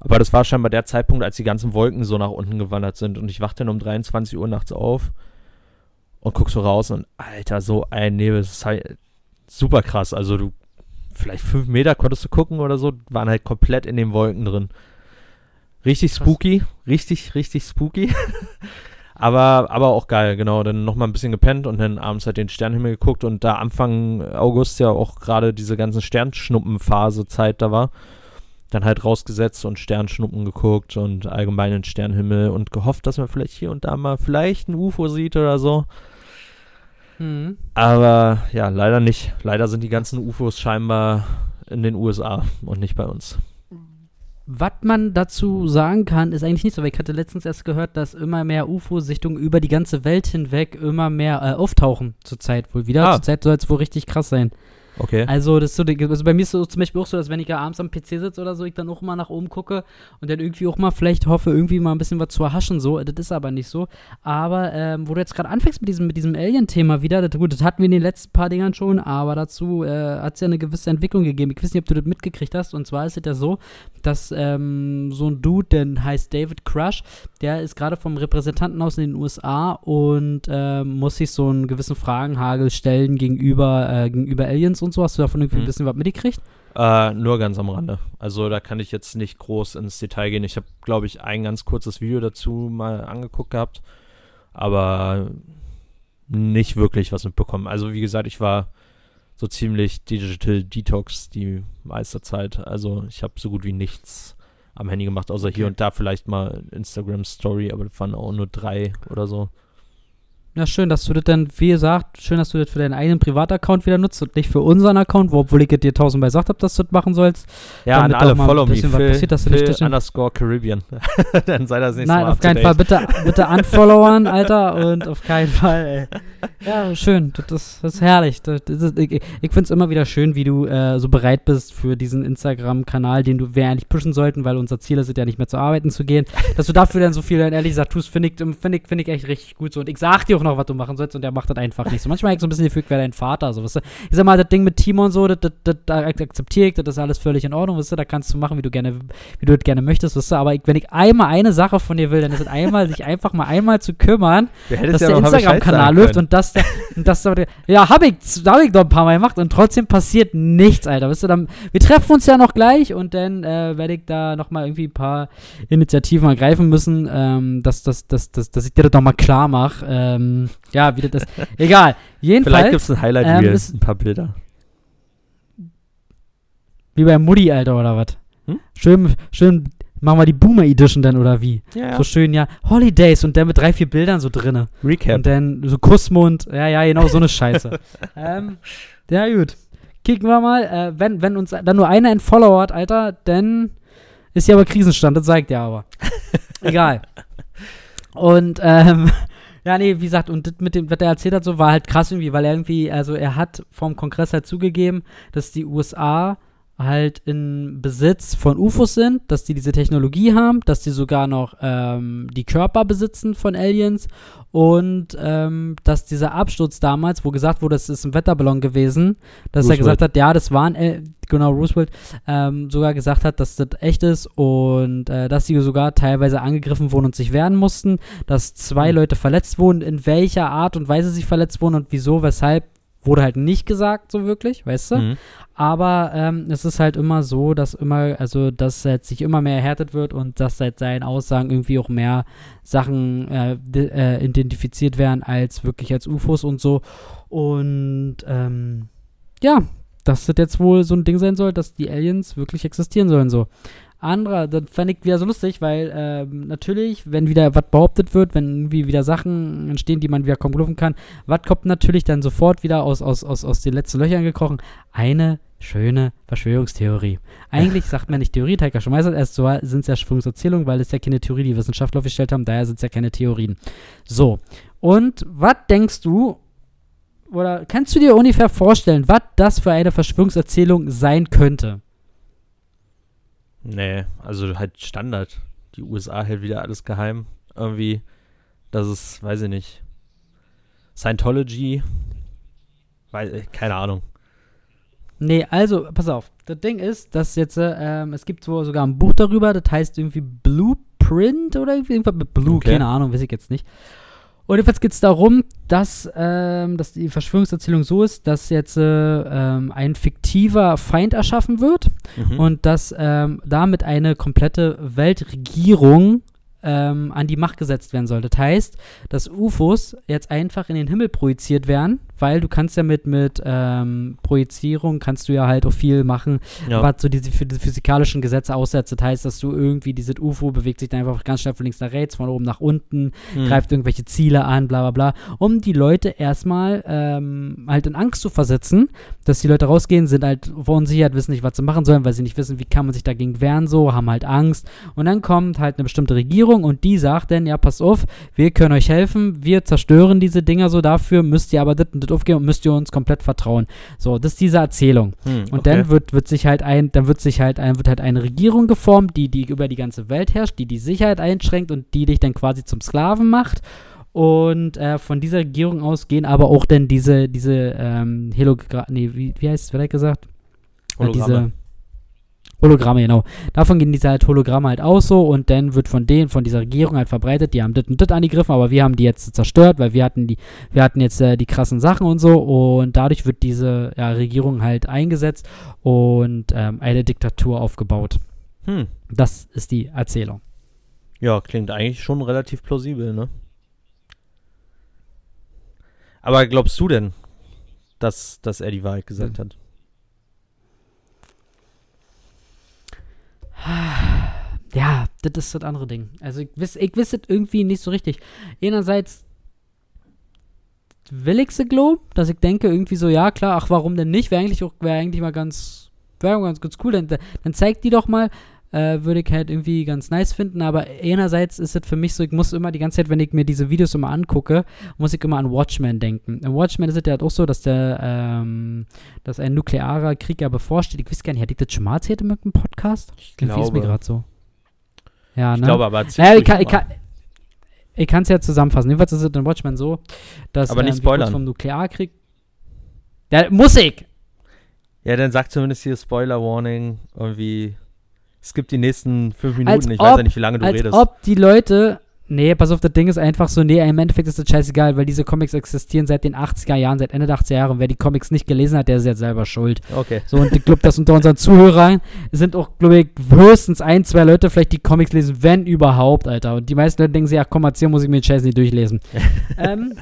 Aber das war scheinbar der Zeitpunkt, als die ganzen Wolken so nach unten gewandert sind und ich wachte dann um 23 Uhr nachts auf und guck so raus und Alter, so ein Nebel, das ist halt super krass. Also du, vielleicht fünf Meter konntest du gucken oder so, waren halt komplett in den Wolken drin. Richtig spooky, richtig, richtig spooky. aber, aber auch geil, genau. Dann nochmal ein bisschen gepennt und dann abends halt den Sternenhimmel geguckt und da Anfang August ja auch gerade diese ganzen Sternschnuppenphase-Zeit da war. Dann halt rausgesetzt und Sternschnuppen geguckt und allgemein den Sternenhimmel und gehofft, dass man vielleicht hier und da mal vielleicht ein UFO sieht oder so. Mhm. Aber ja, leider nicht. Leider sind die ganzen UFOs scheinbar in den USA und nicht bei uns. Was man dazu sagen kann, ist eigentlich nicht so, weil ich hatte letztens erst gehört, dass immer mehr UFO-Sichtungen über die ganze Welt hinweg immer mehr äh, auftauchen zurzeit wohl wieder. Ah. Zurzeit soll es wohl richtig krass sein. Okay. Also, das so, also bei mir ist es so zum Beispiel auch so, dass wenn ich ja abends am PC sitze oder so, ich dann auch mal nach oben gucke und dann irgendwie auch mal vielleicht hoffe, irgendwie mal ein bisschen was zu erhaschen, so. Das ist aber nicht so. Aber, ähm, wo du jetzt gerade anfängst mit diesem, mit diesem Alien-Thema wieder, das, gut, das hatten wir in den letzten paar Dingern schon, aber dazu äh, hat es ja eine gewisse Entwicklung gegeben. Ich weiß nicht, ob du das mitgekriegt hast. Und zwar ist es ja so, dass ähm, so ein Dude, der heißt David Crush, der ist gerade vom Repräsentantenhaus in den USA und ähm, muss sich so einen gewissen Fragenhagel stellen gegenüber, äh, gegenüber Aliens und so. Hast du davon irgendwie ein Mhm. bisschen was mitgekriegt? Äh, nur ganz am Rande. Also da kann ich jetzt nicht groß ins Detail gehen. Ich habe, glaube ich, ein ganz kurzes Video dazu mal angeguckt gehabt, aber nicht wirklich was mitbekommen. Also wie gesagt, ich war so ziemlich Digital Detox die meiste Zeit. Also ich habe so gut wie nichts am Handy gemacht, außer hier Okay. und da vielleicht mal Instagram Story, aber das waren auch nur drei oder so. Ja, schön, dass du das dann, wie gesagt, schön, dass du das für deinen eigenen Privataccount wieder nutzt und nicht für unseren Account, wo, obwohl ich dir tausendmal gesagt habe, dass du das machen sollst. Ja, Damit an alle mal ein follow me. bisschen was Phil, passiert, dass du nicht Phil den- underscore Caribbean. Dann sei das nächste Nein, Mal auf keinen Fall. Bitte, bitte unfollowern, Alter. Und auf keinen Fall, ey. Ja, schön. Das, das, das ist herrlich. Das ist, ich ich finde es immer wieder schön, wie du äh, so bereit bist für diesen Instagram-Kanal, den du wir eigentlich pushen sollten, weil unser Ziel ist es ja nicht mehr zu arbeiten zu gehen. Dass du dafür dann so viel dann ehrlich gesagt tust, finde ich, find ich, find ich echt richtig gut so. Und ich sag dir auch noch, was du machen sollst und der macht das einfach nicht so. Manchmal habe ich so ein bisschen gefühlt, wäre dein Vater. So, weißt du? Ich sag mal, das Ding mit Timon so, das, das, das, das akzeptiere ich, das ist alles völlig in Ordnung, weißt du? Da kannst du machen, wie du gerne, wie du das gerne möchtest, weißt du? Aber ich, wenn ich einmal eine Sache von dir will, dann ist es einmal, sich einfach mal einmal zu kümmern, dass ja der Instagram-Kanal läuft und dass der, und dass der, ja, hab ich, hab ich doch ein paar Mal gemacht und trotzdem passiert nichts, Alter. Weißt du, dann, wir treffen uns ja noch gleich und dann äh, werde ich da nochmal irgendwie ein paar Initiativen ergreifen müssen, ähm, dass, dass, dass, dass, dass ich dir das nochmal klar mache. Ähm, ja, wie das. Egal. Vielleicht Jedenfalls, gibt es ein Highlight ähm, ist- ein paar Bilder. wie bei Mutti, Alter, oder was? Hm? Schön, schön, machen wir die Boomer Edition dann, oder wie? Ja, So schön, ja, Holidays und dann mit drei, vier Bildern so drinne. Recap. Und dann so Kussmund, ja, ja, genau, so eine Scheiße. ähm, ja, gut. Kicken wir mal. Äh, wenn, wenn uns dann nur einer entfollowert, Alter, dann ist ja aber Krisenstand, das sagt er aber. Egal. Und, ähm, ja, nee, wie gesagt, und das mit dem, was er erzählt hat, so war halt krass irgendwie, weil er irgendwie, also er hat vom Kongress halt zugegeben, dass die USA halt in Besitz von UFOs sind, dass die diese Technologie haben, dass die sogar noch ähm, die Körper besitzen von Aliens und ähm, dass dieser Absturz damals, wo gesagt wurde, es ist ein Wetterballon gewesen, dass Bruce er gesagt hat, ja, das waren, äh, genau, Roosevelt, ähm, sogar gesagt hat, dass das echt ist und äh, dass sie sogar teilweise angegriffen wurden und sich wehren mussten, dass zwei Mhm. Leute verletzt wurden, in welcher Art und Weise sie verletzt wurden und wieso, weshalb, wurde halt nicht gesagt, so wirklich, weißt du? Mhm. Aber ähm, es ist halt immer so, dass immer, also dass jetzt sich immer mehr erhärtet wird und dass seit seinen Aussagen irgendwie auch mehr Sachen äh, äh, identifiziert werden als wirklich als UFOs und so. Und ähm, ja, dass das jetzt wohl so ein Ding sein soll, dass die Aliens wirklich existieren sollen so. Anderer, das fand ich wieder so lustig, weil ähm, natürlich, wenn wieder was behauptet wird, wenn irgendwie wieder Sachen entstehen, die man wieder kaum kann, was kommt natürlich dann sofort wieder aus, aus, aus, aus den letzten Löchern gekrochen? Eine schöne Verschwörungstheorie. Eigentlich sagt man nicht Theorie, Taika Schmeißer, erst so sind es ja Verschwörungserzählungen, weil es ja keine Theorie, die Wissenschaftler aufgestellt haben, daher sind es ja keine Theorien. So, und was denkst du, oder kannst du dir ungefähr vorstellen, was das für eine Verschwörungserzählung sein könnte? Nee, also halt Standard. Die USA hält wieder alles geheim. Irgendwie, das ist, weiß ich nicht. Scientology. Weil, keine Ahnung. Nee, also, pass auf. Das Ding ist, dass jetzt, äh, ähm, es gibt so, sogar ein Buch darüber, das heißt irgendwie Blueprint oder irgendwie irgendwas mit Blue, Okay. keine Ahnung, weiß ich jetzt nicht. Und jedenfalls geht es darum, dass, ähm, dass die Verschwörungserzählung so ist, dass jetzt äh, ähm, ein fiktiver Feind erschaffen wird Mhm. und dass ähm, damit eine komplette Weltregierung ähm, an die Macht gesetzt werden soll. Das heißt, dass UFOs jetzt einfach in den Himmel projiziert werden, weil du kannst ja mit, mit ähm, Projizierung kannst du ja halt auch viel machen, ja. was so diese, diese physikalischen Gesetze aussetzt. Das heißt, dass du irgendwie dieses UFO bewegt sich dann einfach ganz schnell von links nach rechts, von oben nach unten, Mhm. greift irgendwelche Ziele an, bla bla bla, um die Leute erstmal ähm, halt in Angst zu versetzen, dass die Leute rausgehen, sind halt verunsichert, wissen nicht, was sie machen sollen, weil sie nicht wissen, wie kann man sich dagegen wehren, so, haben halt Angst. Und dann kommt halt eine bestimmte Regierung und die sagt dann, ja, pass auf, wir können euch helfen, wir zerstören diese Dinger so, dafür müsst ihr aber das und das aufgeben und müsst ihr uns komplett vertrauen. So, das ist diese Erzählung. Hm, Und okay. dann wird, wird sich halt ein, dann wird sich halt ein, wird halt eine Regierung geformt, die, die über die ganze Welt herrscht, die die Sicherheit einschränkt und die dich dann quasi zum Sklaven macht. Und äh, von dieser Regierung aus gehen aber auch dann diese, diese ähm, Hologra nee, wie, wie heißt es, wer hat gesagt? Äh, Hologramme. Diese Hologramme, genau. Davon gehen diese halt Hologramme halt aus so und dann wird von denen, von dieser Regierung halt verbreitet, die haben dit und dit angegriffen, aber wir haben die jetzt zerstört, weil wir hatten die, wir hatten jetzt äh, die krassen Sachen und so und dadurch wird diese ja, Regierung halt eingesetzt und ähm, eine Diktatur aufgebaut. Hm. Das ist die Erzählung. Ja, klingt eigentlich schon relativ plausibel, ne? Aber glaubst du denn, dass, dass er die Wahrheit gesagt hat? Ja, das ist das andere Ding. Also ich weiß, ich weiß es irgendwie nicht so richtig. Einerseits will ich sie glauben, dass ich denke irgendwie so, ja klar, ach warum denn nicht? Wäre eigentlich auch, wäre eigentlich mal ganz, wäre ganz, ganz cool. Dann, dann zeigt die doch mal, äh, würde ich halt irgendwie ganz nice finden. Aber einerseits ist es für mich so, ich muss immer die ganze Zeit, wenn ich mir diese Videos immer angucke, muss ich immer an Watchmen denken. In Watchmen ist es ja halt auch so, dass der, ähm, dass ein nuklearer Krieg ja bevorsteht. Ich weiß gar nicht, hatte ich das schon mal erzählt in irgendeinem Podcast? Ich Irgendwie ist mir gerade so. Ja, ich ne? glaube aber, naja, ich kann, ich kann, ich kann es ja zusammenfassen. Jedenfalls ist es in Watchmen so, dass Aber nicht ähm, spoilern. vom Nuklearkrieg. Ja, muss ich! Ja, dann sag zumindest hier Spoiler Warning. Irgendwie. Es gibt die nächsten fünf Minuten. Als ich weiß ob- ja nicht, wie lange du Als redest. ob die Leute. Nee, pass auf, das Ding ist einfach so, nee, im Endeffekt ist das scheißegal, weil diese Comics existieren seit den 80er Jahren, seit Ende der 80er Jahre. Und wer die Comics nicht gelesen hat, der ist jetzt selber schuld. Okay. So, und ich glaube, dass unter unseren Zuhörern sind auch, glaube ich, höchstens ein, zwei Leute vielleicht die Comics lesen, wenn überhaupt, Alter. Und die meisten Leute denken sich, ach komm, erzähl, muss ich mir den Scheiß nicht durchlesen. ähm,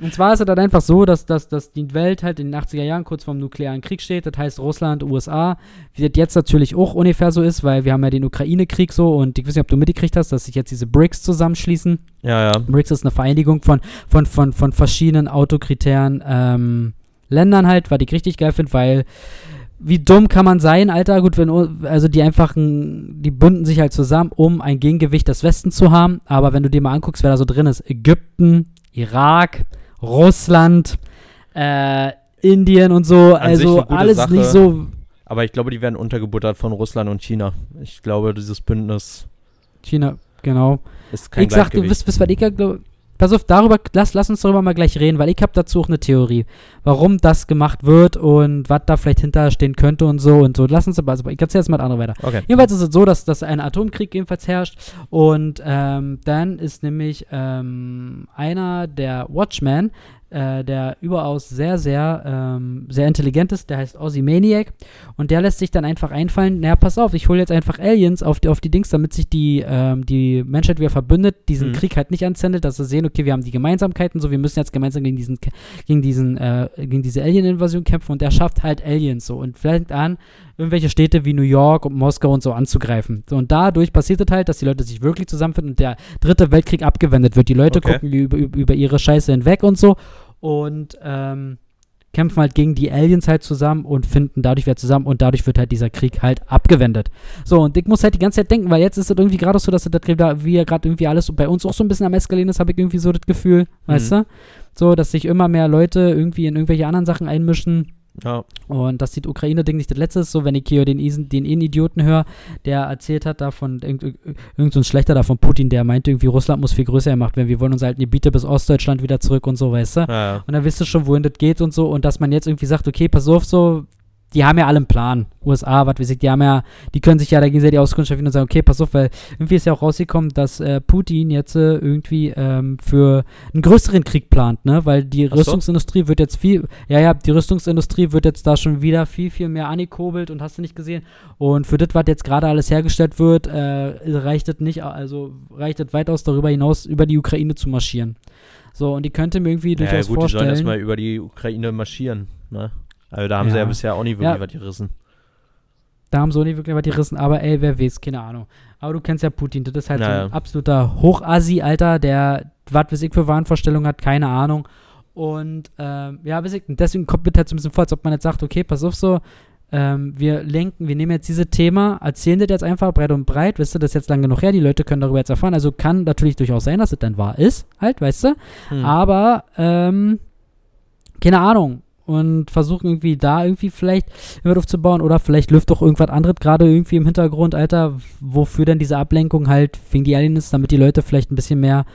und zwar ist es dann einfach so, dass, dass, dass die Welt halt in den 80er Jahren kurz vorm nuklearen Krieg steht. Das heißt Russland, USA. Wie das jetzt natürlich auch ungefähr so ist, weil wir haben ja den Ukraine-Krieg so und ich weiß nicht, ob du mitgekriegt hast, dass sich jetzt diese BRICS zusammenschließen. Ja, ja. BRICS ist eine Vereinigung von, von, von, von verschiedenen autokritären ähm, Ländern halt, was ich richtig geil finde, weil wie dumm kann man sein, Alter? Gut, wenn also die einfachen, die bünden sich halt zusammen, um ein Gegengewicht des Westens zu haben. Aber wenn du dir mal anguckst, wer da so drin ist, Ägypten, Irak, Russland, äh, Indien und so, An also alles Sache. nicht so. Aber ich glaube, die werden untergebuttert von Russland und China. Ich glaube, dieses Bündnis China, genau. ist kein ich sag, du wisst, wisst was ich ja glaub, pass auf, darüber, lass, lass uns darüber mal gleich reden, weil ich habe dazu auch eine Theorie, warum das gemacht wird und was da vielleicht hinterstehen könnte und so und so. Lass uns aber, also ich erzähle jetzt mal andere weiter. Okay. Jedenfalls ist es so, dass, dass ein Atomkrieg jedenfalls herrscht und ähm, dann ist nämlich ähm, einer der Watchmen, äh, der überaus sehr, sehr, ähm, sehr intelligent ist, der heißt Ozymandiac und der lässt sich dann einfach einfallen, naja, pass auf, ich hole jetzt einfach Aliens auf die, auf die Dings, damit sich die, ähm, die Menschheit wieder verbündet, diesen Mhm. Krieg halt nicht anzendet, dass sie sehen, okay, wir haben die Gemeinsamkeiten, so, wir müssen jetzt gemeinsam gegen diesen, gegen diesen, äh, gegen diese Alien-Invasion kämpfen und der schafft halt Aliens so und fängt an, irgendwelche Städte wie New York und Moskau und so anzugreifen. So, und dadurch passiert es halt, dass die Leute sich wirklich zusammenfinden und der dritte Weltkrieg abgewendet wird. Die Leute Okay. gucken über, über ihre Scheiße hinweg und so und ähm, kämpfen halt gegen die Aliens halt zusammen und finden dadurch wieder zusammen und dadurch wird halt dieser Krieg halt abgewendet. So, und ich muss halt die ganze Zeit denken, weil jetzt ist es irgendwie gerade so, dass das da- wie ja gerade irgendwie alles bei uns auch so ein bisschen am Eskalieren ist, habe ich irgendwie so das Gefühl, weißt du? So, dass sich immer mehr Leute irgendwie in irgendwelche anderen Sachen einmischen. Ja. Und dass die Ukraine-Ding nicht das letzte ist, so wenn ich hier den, Isen, den Idioten höre, der erzählt hat davon, irgend, irgend so ein Schlechter da von Putin, der meinte irgendwie, Russland muss viel größer gemacht werden, wir wollen unsere alten Gebiete bis Ostdeutschland wieder zurück und so, weißt du? Ja, ja. Und dann wisst ihr schon, wohin das geht und so. Und dass man jetzt irgendwie sagt, okay, pass auf, so, die haben ja alle einen Plan. USA, was weiß ich, die haben ja, die können sich ja da gegenseitig auskundschaften und sagen, okay, pass auf, weil irgendwie ist ja auch rausgekommen, dass äh, Putin jetzt äh, irgendwie ähm, für einen größeren Krieg plant, ne? Weil die Ach so. Rüstungsindustrie wird jetzt viel, ja, ja, die Rüstungsindustrie wird jetzt da schon wieder viel, viel mehr angekurbelt und hast du nicht gesehen. Und für das, was jetzt gerade alles hergestellt wird, äh, reicht es nicht, also reicht es weitaus darüber hinaus, über die Ukraine zu marschieren. So, und die könnte mir irgendwie Ja, durchaus gut, die sollen erstmal über die Ukraine marschieren, ne? Also da haben sie Ja. ja bisher auch nie wirklich Ja. was gerissen. Da haben sie auch nicht wirklich was gerissen, aber ey, wer weiß, keine Ahnung. Aber du kennst ja Putin, das ist halt so Naja. ein absoluter Hochassi, Alter, der, was weiß ich für Wahnvorstellungen hat, keine Ahnung. Und, ähm, ja, weiß ich, deswegen kommt mir halt so ein bisschen vor, als ob man jetzt sagt, okay, pass auf so, ähm, wir lenken, wir nehmen jetzt dieses Thema, erzählen das jetzt einfach breit und breit, wisst ihr, das ist jetzt lang genug her, die Leute können darüber jetzt erfahren, also kann natürlich durchaus sein, dass es dann wahr ist, halt, weißt du, Hm. aber, ähm, keine Ahnung. Und versuchen irgendwie da irgendwie vielleicht irgendwas aufzubauen oder vielleicht läuft doch irgendwas anderes gerade irgendwie im Hintergrund, Alter, wofür denn diese Ablenkung halt wegen die Aliens, damit die Leute vielleicht ein bisschen mehr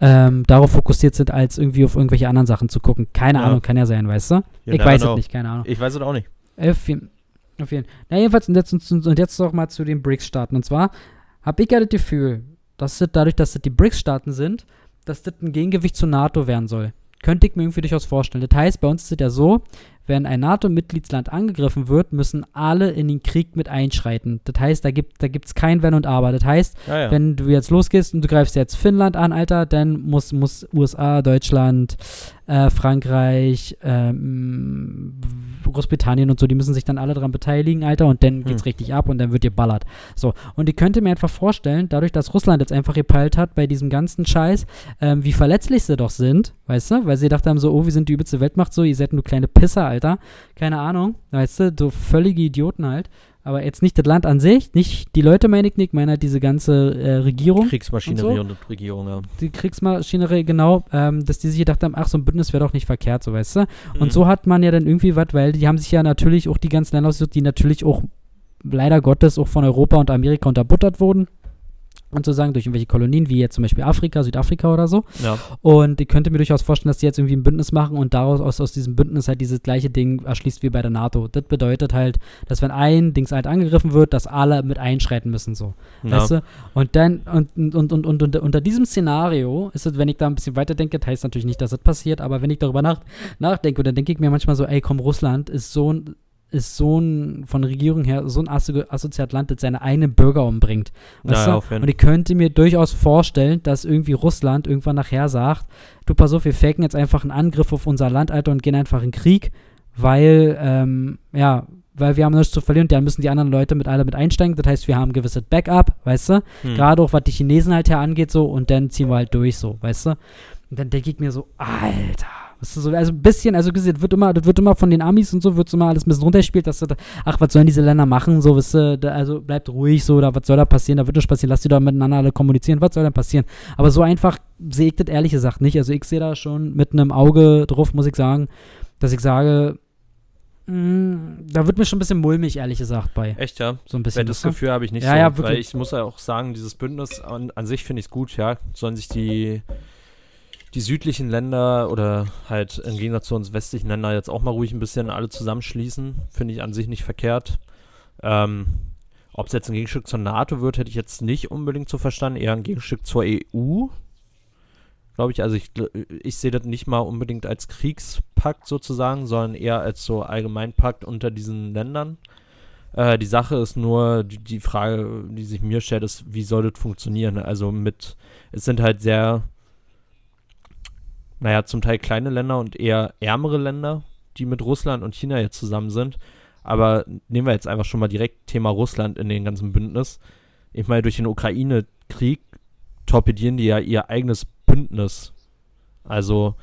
ähm, darauf fokussiert sind, als irgendwie auf irgendwelche anderen Sachen zu gucken. Keine Ja. Ahnung, kann ja sein, weißt du? You ich weiß es nicht, keine Ahnung. Ich weiß es auch nicht. Auf jeden, auf jeden. Na, jedenfalls, und jetzt, und jetzt noch mal zu den BRICS-Staaten. Und zwar habe ich ja das Gefühl, dass das dadurch, dass das die BRICS-Staaten sind, dass das ein Gegengewicht zur NATO werden soll. Könnte ich mir irgendwie durchaus vorstellen. Das heißt, bei uns ist es ja so, wenn ein NATO-Mitgliedsland angegriffen wird, müssen alle in den Krieg mit einschreiten. Das heißt, da gibt es da gibt's kein Wenn und Aber. Das heißt, Ja, ja. wenn du jetzt losgehst und du greifst jetzt Finnland an, Alter, dann muss, muss USA, Deutschland, äh, Frankreich, ähm, Großbritannien und so, die müssen sich dann alle daran beteiligen, Alter, und dann geht's Hm. richtig ab und dann wird geballert. So, und ich könnte mir einfach vorstellen, dadurch, dass Russland jetzt einfach gepeilt hat bei diesem ganzen Scheiß, ähm, wie verletzlich sie doch sind, weißt du, weil sie gedacht haben so, oh, wir sind die übelste Weltmacht, so, ihr seid nur kleine Pisser, Alter, keine Ahnung, weißt du, so völlige Idioten halt. Aber jetzt nicht das Land an sich, nicht die Leute meine ich nicht, ich meine halt diese ganze äh, Regierung Kriegsmaschinerie und und, Regierung, ja. die Kriegsmaschinerie, genau, ähm, dass die sich gedacht haben, ach, so ein Bündnis wäre doch nicht verkehrt, so weißt du. Mhm. Und so hat man ja dann irgendwie was, weil die haben sich ja natürlich auch die ganzen Länder ausgesucht, die natürlich auch leider Gottes auch von Europa und Amerika unterbuttert wurden. Und sozusagen durch irgendwelche Kolonien, wie jetzt zum Beispiel Afrika, Südafrika oder so. Ja. Und ich könnte mir durchaus vorstellen, dass die jetzt irgendwie ein Bündnis machen und daraus aus, aus diesem Bündnis halt dieses gleiche Ding erschließt wie bei der NATO. Das bedeutet halt, dass wenn ein Dings halt angegriffen wird, dass alle mit einschreiten müssen, so. ja. Weißt du? Und dann, und, und, und, und, unter, diesem Szenario ist es, wenn ich da ein bisschen weiterdenke, das heißt natürlich nicht, dass das passiert, aber wenn ich darüber nach, nachdenke, dann denke ich mir manchmal so, ey, komm, Russland ist so ein, ist so ein, von der Regierung her, so ein assozi assoziat Land, das seine eigenen Bürger umbringt. Weißt Ja, du? ja, auf jeden Und ich könnte mir durchaus vorstellen, dass irgendwie Russland irgendwann nachher sagt, du pass auf, wir faken jetzt einfach einen Angriff auf unser Land, Alter, und gehen einfach in Krieg, weil, ähm, ja, weil wir haben nichts zu verlieren und dann müssen die anderen Leute mit alle mit einsteigen. Das heißt, wir haben ein gewisses Backup, weißt du? Hm. Gerade auch was die Chinesen halt her angeht, so, und dann ziehen wir halt durch, so, weißt du? Und dann denke ich mir so, Alter, weißt du, so, also ein bisschen, also gesehen, das wird immer, das wird immer von den Amis und so, wird immer alles ein bisschen runtergespielt, dass du da, ach, was sollen diese Länder machen, so, weißt du, da, also bleibt ruhig, so, da, was soll da passieren, da wird nichts passieren, lass die doch miteinander alle kommunizieren, was soll denn passieren? Aber so einfach sehe ich das ehrlich gesagt nicht, also ich sehe da schon mit einem Auge drauf, muss ich sagen, dass ich sage, mh, da wird mir schon ein bisschen mulmig, ehrlich gesagt, bei, Echt, ja? so ein bisschen. Weil das? Gefühl habe ich nicht Ja, so. ja, weil wirklich. ich muss ja auch sagen, dieses Bündnis an, an sich finde ich es gut, ja. Sollen sich die, die südlichen Länder oder halt im Gegensatz zu uns westlichen Länder jetzt auch mal ruhig ein bisschen alle zusammenschließen. Finde ich an sich nicht verkehrt. Ähm, ob es jetzt ein Gegenstück zur NATO wird, hätte ich jetzt nicht unbedingt so verstanden. Eher ein Gegenstück zur EU. Glaube ich. Also ich, ich sehe das nicht mal unbedingt als Kriegspakt sozusagen, sondern eher als so Allgemeinpakt unter diesen Ländern. Äh, die Sache ist nur, die, die, Frage, die sich mir stellt, ist, wie soll das funktionieren? Also mit, es sind halt sehr, naja, zum Teil kleine Länder und eher ärmere Länder, die mit Russland und China jetzt zusammen sind. Aber nehmen wir jetzt einfach schon mal direkt Thema Russland in den ganzen Bündnis. Ich meine, durch den Ukraine-Krieg torpedieren die ja ihr eigenes Bündnis. Also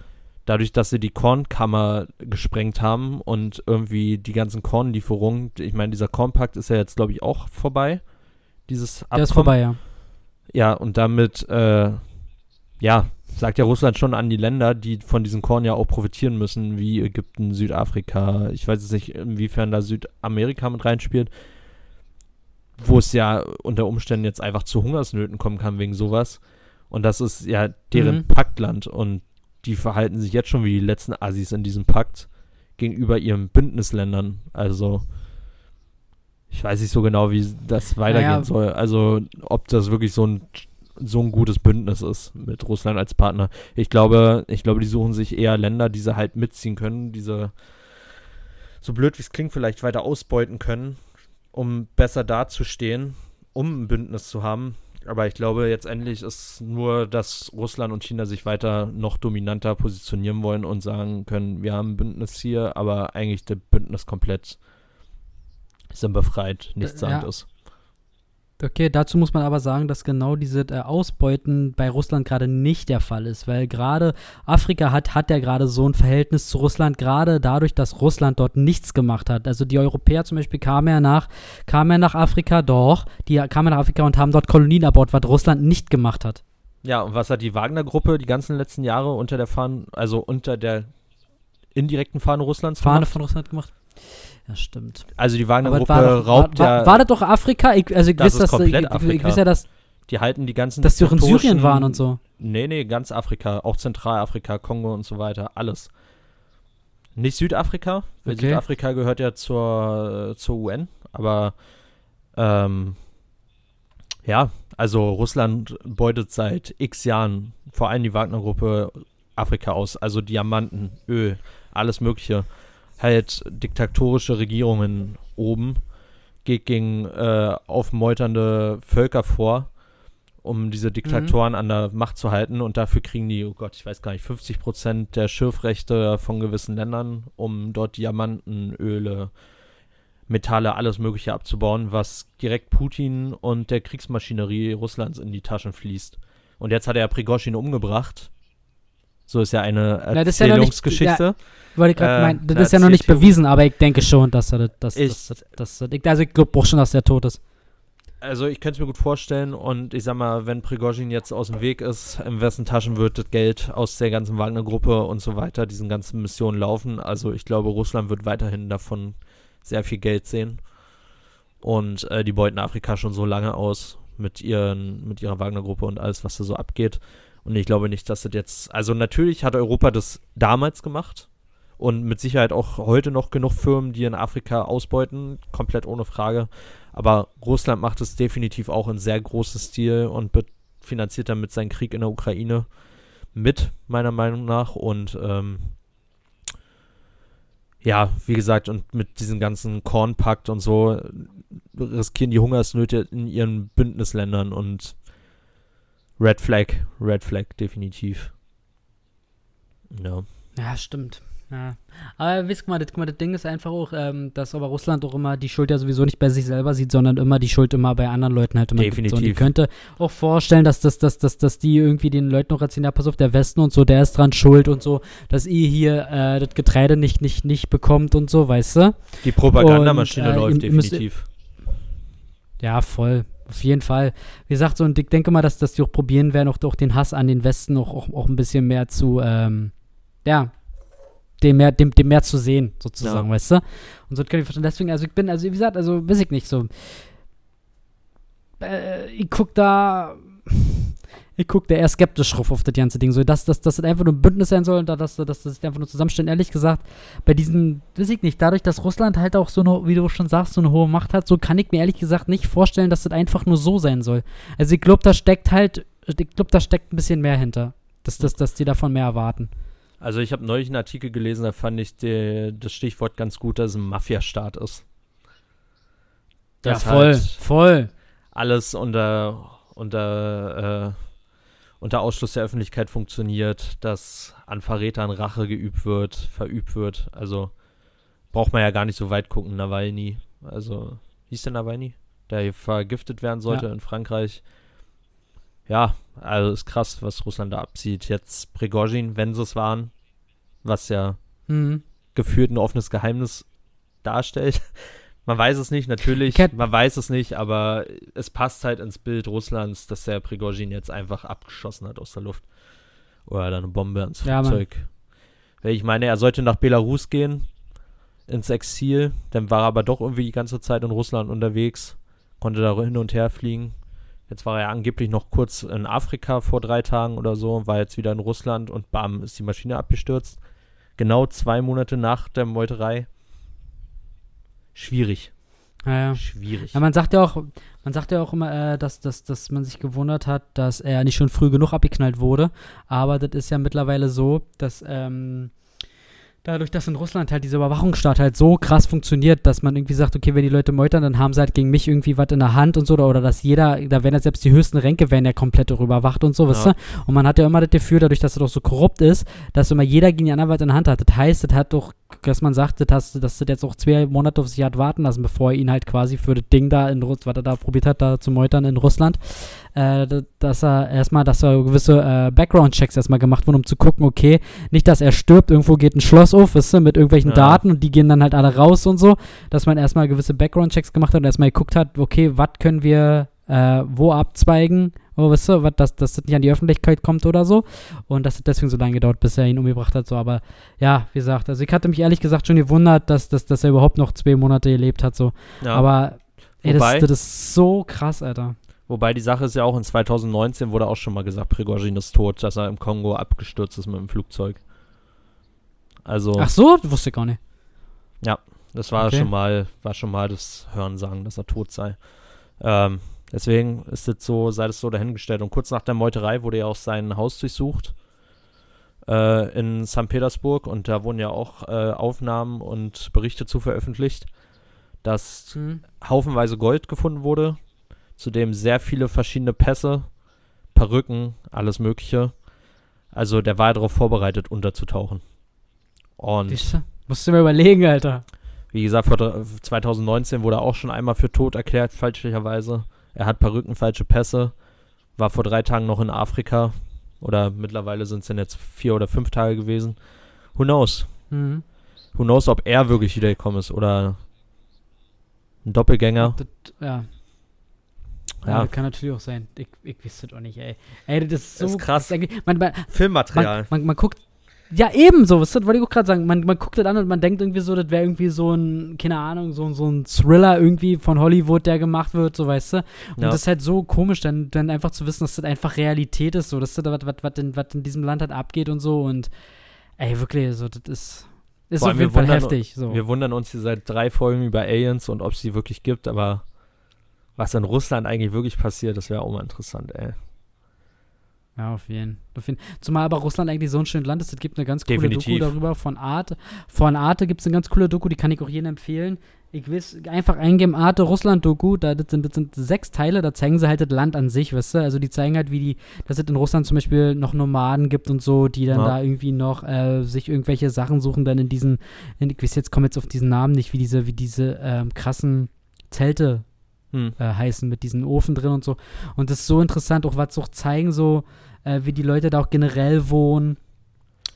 dadurch, dass sie die Kornkammer gesprengt haben und irgendwie die ganzen Kornlieferungen, ich meine, dieser Kornpakt ist ja jetzt, glaube ich, auch vorbei. Dieses Abkommen. Der ist vorbei, ja. Ja, und damit, äh, ja, sagt ja Russland schon an die Länder, die von diesem Korn ja auch profitieren müssen, wie Ägypten, Südafrika. Ich weiß jetzt nicht, inwiefern da Südamerika mit reinspielt, wo es ja unter Umständen jetzt einfach zu Hungersnöten kommen kann wegen sowas. Und das ist ja deren mhm. Paktland und die verhalten sich jetzt schon wie die letzten Assis in diesem Pakt gegenüber ihren Bündnisländern. Also ich weiß nicht so genau, wie das weitergehen naja. soll. Also ob das wirklich so ein so ein gutes Bündnis ist mit Russland als Partner. Ich glaube, ich glaube, die suchen sich eher Länder, die sie halt mitziehen können, diese so blöd wie es klingt, vielleicht weiter ausbeuten können, um besser dazustehen, um ein Bündnis zu haben. Aber ich glaube, jetzt endlich ist nur, dass Russland und China sich weiter noch dominanter positionieren wollen und sagen können, wir haben ein Bündnis hier, aber eigentlich das Bündnis komplett sind befreit, nichts ja. ist. Okay, dazu muss man aber sagen, dass genau diese äh, Ausbeuten bei Russland gerade nicht der Fall ist, weil gerade Afrika hat, hat ja gerade so ein Verhältnis zu Russland, gerade dadurch, dass Russland dort nichts gemacht hat. Also die Europäer zum Beispiel kamen ja nach, kamen ja nach Afrika, doch, die kamen nach Afrika und haben dort Kolonien erbaut, was Russland nicht gemacht hat. Ja, und was hat die Wagner-Gruppe die ganzen letzten Jahre unter der Fahne, also unter der indirekten Fahne Russlands Fahne gemacht? von Russland gemacht? Ja, stimmt. Also die Wagner-Gruppe raubt war, war, ja. War das doch Afrika? Ich, also ich das weiß, dass, ich, Afrika. ich weiß ja, dass. Die halten die ganzen. Dass die auch in Syrien waren und so. Nee, nee, ganz Afrika. Auch Zentralafrika, Kongo und so weiter. Alles. Nicht Südafrika, weil okay. Südafrika gehört ja zur, zur UN, aber ähm, ja, also Russland beutet seit x Jahren vor allem die Wagner-Gruppe Afrika aus. Also Diamanten, Öl, alles Mögliche halt diktatorische Regierungen oben, geht gegen äh, aufmeuternde Völker vor, um diese Diktatoren mhm. an der Macht zu halten. Und dafür kriegen die, oh Gott, ich weiß gar nicht, 50 Prozent der Schürfrechte von gewissen Ländern, um dort Diamanten, Öle, Metalle, alles Mögliche abzubauen, was direkt Putin und der Kriegsmaschinerie Russlands in die Taschen fließt. Und jetzt hat er Prigozhin umgebracht. So ist ja eine Erzählungsgeschichte. Ich gerade äh, das ist ja noch nicht bewiesen, aber ich denke schon, dass er das, das, das, das, also ich glaube auch schon, dass er tot ist. Also ich könnte es mir gut vorstellen und ich sag mal, wenn Prigozhin jetzt aus dem Weg ist, in wessen Taschen wird das Geld aus der ganzen Wagner-Gruppe und so weiter, diesen ganzen Missionen laufen. Also ich glaube, Russland wird weiterhin davon sehr viel Geld sehen. Und äh, die beuten Afrika schon so lange aus mit, ihren, mit ihrer Wagner-Gruppe und alles, was da so abgeht. Und ich glaube nicht, dass das jetzt. Also natürlich hat Europa das damals gemacht und mit Sicherheit auch heute noch genug Firmen, die in Afrika ausbeuten, komplett ohne Frage. Aber Russland macht es definitiv auch in sehr großem Stil und finanziert damit seinen Krieg in der Ukraine mit, meiner Meinung nach. Und ähm, ja, wie gesagt, und mit diesem ganzen Kornpakt und so riskieren die Hungersnöte in ihren Bündnisländern und Red Flag, Red Flag, definitiv. Ja. Ja, stimmt. Ja. Aber wisst mal, das, guck mal, das Ding ist einfach auch, ähm, dass aber Russland auch immer die Schuld ja sowieso nicht bei sich selber sieht, sondern immer die Schuld immer bei anderen Leuten halt immer Definitiv. Gibt. So, und ich könnte auch vorstellen, dass, das, dass, dass, dass die irgendwie den Leuten noch erzählen, ja, pass auf, der Westen und so, der ist dran schuld und so, dass ihr hier äh, das Getreide nicht, nicht, nicht bekommt und so, weißt du? Die Propagandamaschine äh, läuft definitiv. ja, voll. Auf jeden Fall. Wie gesagt, so, und ich denke mal, dass, dass die auch probieren werden, auch, auch den Hass an den Westen auch, auch, auch ein bisschen mehr zu, ähm, ja, dem mehr, dem, dem mehr zu sehen, sozusagen, ja. weißt du? Und so kann ich verstehen. Deswegen, also ich bin, also wie gesagt, also weiß ich nicht so. Äh, ich guck da. Ich gucke da eher skeptisch drauf auf das ganze Ding. So, dass, dass, dass das einfach nur ein Bündnis sein soll und dass, dass, dass das einfach nur zusammenstellen. Ehrlich gesagt, bei diesen, weiß ich nicht, dadurch, dass Russland halt auch so eine, wie du schon sagst, so eine hohe Macht hat, so kann ich mir ehrlich gesagt nicht vorstellen, dass das einfach nur so sein soll. Also ich glaube, da steckt halt, ich glaube, da steckt ein bisschen mehr hinter. Dass, dass, dass die davon mehr erwarten. Also ich habe neulich einen Artikel gelesen, da fand ich die, das Stichwort ganz gut, dass es ein Mafia-Staat ist. ja, voll, halt voll. Alles unter, unter, äh, unter Ausschluss der Öffentlichkeit funktioniert, dass an Verrätern Rache geübt wird, verübt wird. Also braucht man ja gar nicht so weit gucken, Nawalny. Also, hieß der Nawalny? Der vergiftet werden sollte ja. in Frankreich. Ja, also ist krass, was Russland da abzieht. Jetzt Prigozhin, wenn sie es waren, was ja mhm. gefühlt ein offenes Geheimnis darstellt. Man weiß es nicht, natürlich, man weiß es nicht, aber es passt halt ins Bild Russlands, dass der Prigozhin jetzt einfach abgeschossen hat aus der Luft. Oder dann eine Bombe ans ja, Flugzeug. Mann. Ich meine, er sollte nach Belarus gehen, ins Exil, dann war er aber doch irgendwie die ganze Zeit in Russland unterwegs, konnte da hin und her fliegen. Jetzt war er angeblich noch kurz in Afrika vor drei Tagen oder so, war jetzt wieder in Russland und bam, ist die Maschine abgestürzt. Genau zwei Monate nach der Meuterei. Schwierig. Ja. Schwierig. Ja, man sagt ja auch, man sagt ja auch immer, äh, dass, dass, dass man sich gewundert hat, dass er nicht schon früh genug abgeknallt wurde. Aber das ist ja mittlerweile so, dass ähm, dadurch, dass in Russland halt dieser Überwachungsstaat halt so krass funktioniert, dass man irgendwie sagt, okay, wenn die Leute meutern, dann haben sie halt gegen mich irgendwie was in der Hand und so, oder, oder dass jeder, da werden ja selbst die höchsten Ränke werden ja komplett darüber überwacht und so, ja. weißt du? Und man hat ja immer das Gefühl, dadurch, dass es doch so korrupt ist, dass immer jeder gegen die anderen was in der Hand hat. Das heißt, das hat doch, dass man sagt, das, dass das jetzt auch zwei Monate auf sich hat warten lassen, bevor er ihn halt quasi für das Ding da in Russland, was er da probiert hat, da zu meutern in Russland, äh, dass er erstmal, dass er gewisse äh, Background-Checks erstmal gemacht wurden, um zu gucken, okay, nicht, dass er stirbt, irgendwo geht ein Schloss auf, weißt du, mit irgendwelchen ja. Daten und die gehen dann halt alle raus und so, dass man erstmal gewisse Background-Checks gemacht hat und erstmal geguckt hat, okay, was können wir äh, wo abzweigen, oh, weißt du, wat, dass, dass das nicht an die Öffentlichkeit kommt oder so. Und dass es deswegen so lange gedauert, bis er ihn umgebracht hat. So, aber ja, wie gesagt, also ich hatte mich ehrlich gesagt schon gewundert, dass, dass, dass er überhaupt noch zwei Monate gelebt hat. So. Ja. Aber ey, das, das, ist so krass, Alter. Wobei die Sache ist ja auch, in 2019 wurde auch schon mal gesagt, Prigozhin ist tot, dass er im Kongo abgestürzt ist mit dem Flugzeug. Also. Ach so, das wusste ich gar nicht. Ja, das war okay. schon mal, war schon mal das Hörensagen, dass er tot sei. Ähm, deswegen ist es so, sei es so dahingestellt. Und kurz nach der Meuterei wurde ja auch sein Haus durchsucht äh, in St. Petersburg und da wurden ja auch äh, Aufnahmen und Berichte zu veröffentlicht, dass mhm. haufenweise Gold gefunden wurde, Zudem sehr viele verschiedene Pässe, Perücken, alles Mögliche. Also der war darauf vorbereitet, unterzutauchen. Und. Siehste? Musst du mir überlegen, Alter. Wie gesagt, 2019 wurde er auch schon einmal für tot erklärt, fälschlicherweise. Er hat Perücken, falsche Pässe. War vor drei Tagen noch in Afrika. Oder mittlerweile sind es dann jetzt vier oder fünf Tage gewesen. Who knows? Mhm. Who knows, ob er wirklich wiedergekommen ist oder ein Doppelgänger. Das, ja, ja. ja. kann natürlich auch sein. Ich, ich wüsste doch nicht, ey. Ey, das ist so. Das ist krass. Das man, man, Filmmaterial. Man, man, guckt. Ja, ebenso, was wollte ich auch gerade sagen. Man, man guckt das an und man denkt irgendwie so, das wäre irgendwie so ein, keine Ahnung, so, so ein Thriller irgendwie von Hollywood, der gemacht wird, so weißt du. Und ja. das ist halt so komisch, dann, dann einfach zu wissen, dass das einfach Realität ist, so, dass das was, was, was, in, was in diesem Land halt abgeht und so. Und ey, wirklich, so, das ist. Ist auf jeden Fall heftig. So. Wir wundern uns hier seit drei Folgen über Aliens und ob es sie wirklich gibt, aber was in Russland eigentlich wirklich passiert, das wäre auch mal interessant, ey. Ja, auf jeden, auf jeden Zumal aber Russland eigentlich so ein schönes Land ist. Es gibt eine ganz coole Definitiv. Doku darüber von Arte. Von Arte gibt es eine ganz coole Doku, die kann ich auch jedem empfehlen. Ich will einfach eingeben, Arte Russland-Doku, da das sind, das sind sechs Teile, da zeigen sie halt das Land an sich, weißt du? Also die zeigen halt, wie die, dass es in Russland zum Beispiel noch Nomaden gibt und so, die dann ja. da irgendwie noch äh, sich irgendwelche Sachen suchen, dann in diesen, in, ich weiß jetzt, komme jetzt auf diesen Namen nicht, wie diese, wie diese ähm, krassen Zelte hm. äh, heißen mit diesen Ofen drin und so. Und das ist so interessant, auch was so zeigen, so äh, wie die Leute da auch generell wohnen.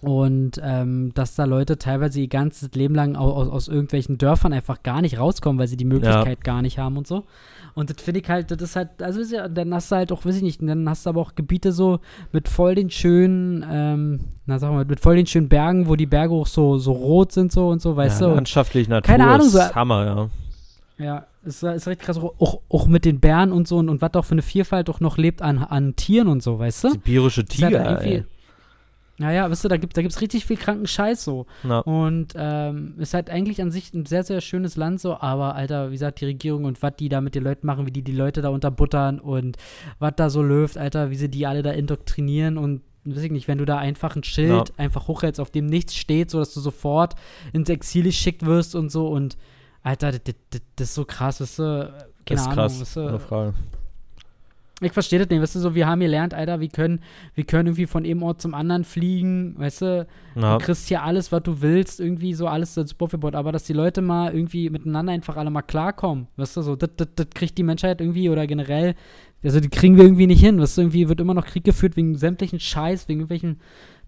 Und ähm, dass da Leute teilweise ihr ganzes Leben lang aus, aus, irgendwelchen Dörfern einfach gar nicht rauskommen, weil sie die Möglichkeit ja. gar nicht haben und so. Und das finde ich halt, das ist halt, also ist ja, dann hast du halt auch, weiß ich nicht, dann hast du aber auch Gebiete so mit voll den schönen, ähm, na sag mal, mit voll den schönen Bergen, wo die Berge auch so, so rot sind so und so, weißt ja, du. Landschaftlich, Natur, keine Ahnung, so, Hammer, ja. Ja, ist, ist richtig krass, auch, auch mit den Bären und so und, und was auch für eine Vielfalt auch noch lebt an, an Tieren und so, weißt du? Sibirische halt Tiger, ey. Naja, weißt du, da gibt es da gibt's richtig viel kranken Scheiß so. Na, Und ähm, ist halt eigentlich an sich ein sehr, sehr schönes Land so, aber Alter, wie gesagt, die Regierung und was die da mit den Leuten machen, wie die die Leute da unterbuttern und was da so läuft, Alter, wie sie die alle da indoktrinieren und weiß ich nicht, wenn du da einfach ein Schild Ja. einfach hochhältst, auf dem nichts steht, so dass du sofort ins Exil geschickt wirst und so und Alter, das, das, das ist so krass, weißt du, keine das ist Ahnung, krass, weißt du, ohne Frage. ich verstehe das nicht, weißt du, so, wir haben gelernt, Alter, wir können, wir können irgendwie von einem Ort zum anderen fliegen, weißt du, Na, Du kriegst hier alles, was du willst, irgendwie so alles als verbaut, aber dass die Leute mal irgendwie miteinander einfach alle mal klarkommen, weißt du, so, das, das, das kriegt die Menschheit irgendwie oder generell, also die kriegen wir irgendwie nicht hin, weißt du, irgendwie wird immer noch Krieg geführt wegen sämtlichen Scheiß, wegen irgendwelchen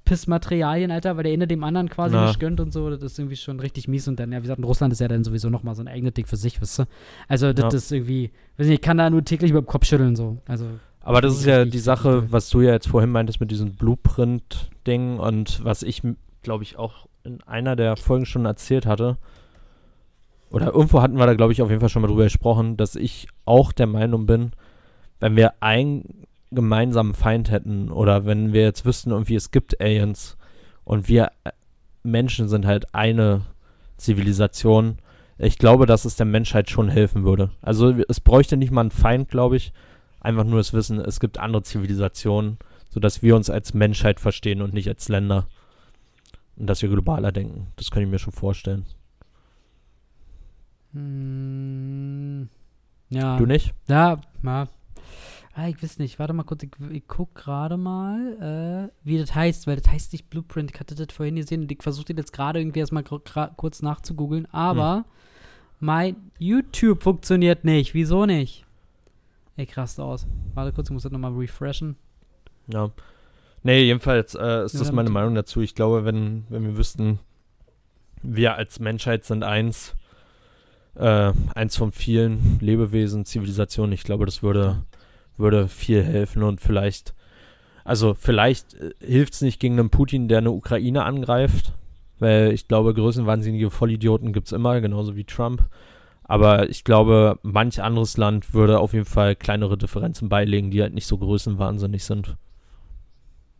Pissmaterialien, Alter, weil der eine dem anderen quasi Na. nicht gönnt und so, das ist irgendwie schon richtig mies und dann, ja, wie gesagt, in Russland ist ja dann sowieso nochmal so ein eigenes Ding für sich, weißt du, also das Ja. ist irgendwie, weiß nicht, ich kann da nur täglich über den Kopf schütteln, so, also, Aber das ist ja die Sache, was du ja jetzt vorhin meintest mit diesem Blueprint-Ding und was ich, glaube ich, auch in einer der Folgen schon erzählt hatte. Oder irgendwo hatten wir da, glaube ich, auf jeden Fall schon mal drüber gesprochen, dass ich auch der Meinung bin, wenn wir einen gemeinsamen Feind hätten oder wenn wir jetzt wüssten, irgendwie es gibt Aliens und wir äh, Menschen sind halt eine Zivilisation, ich glaube, dass es der Menschheit schon helfen würde. Also es bräuchte nicht mal einen Feind, glaube ich, einfach nur das Wissen, es gibt andere Zivilisationen, sodass wir uns als Menschheit verstehen und nicht als Länder. Und dass wir globaler denken. Das kann ich mir schon vorstellen. mm, ja. Du nicht? Ja, ja. Ah, ich weiß nicht. Warte mal kurz. Ich, ich guck gerade mal, äh, wie das heißt, weil das heißt nicht Blueprint. Ich hatte das vorhin gesehen und ich versuche das jetzt gerade irgendwie erstmal kurz nachzugoogeln. Aber mein YouTube funktioniert nicht. Wieso nicht? Ey, krass aus. Warte kurz, ich muss das nochmal refreshen. Ja. Nee, jedenfalls äh, ist Ja, das meine Meinung dazu. Ich glaube, wenn, wenn wir wüssten, wir als Menschheit sind eins, äh, eins von vielen Lebewesen, Zivilisationen, ich glaube, das würde, würde viel helfen und vielleicht, also vielleicht äh, hilft es nicht gegen einen Putin, der eine Ukraine angreift, weil ich glaube, größenwahnsinnige Vollidioten gibt es immer, genauso wie Trump. Aber ich glaube, manch anderes Land würde auf jeden Fall kleinere Differenzen beilegen, die halt nicht so größenwahnsinnig sind.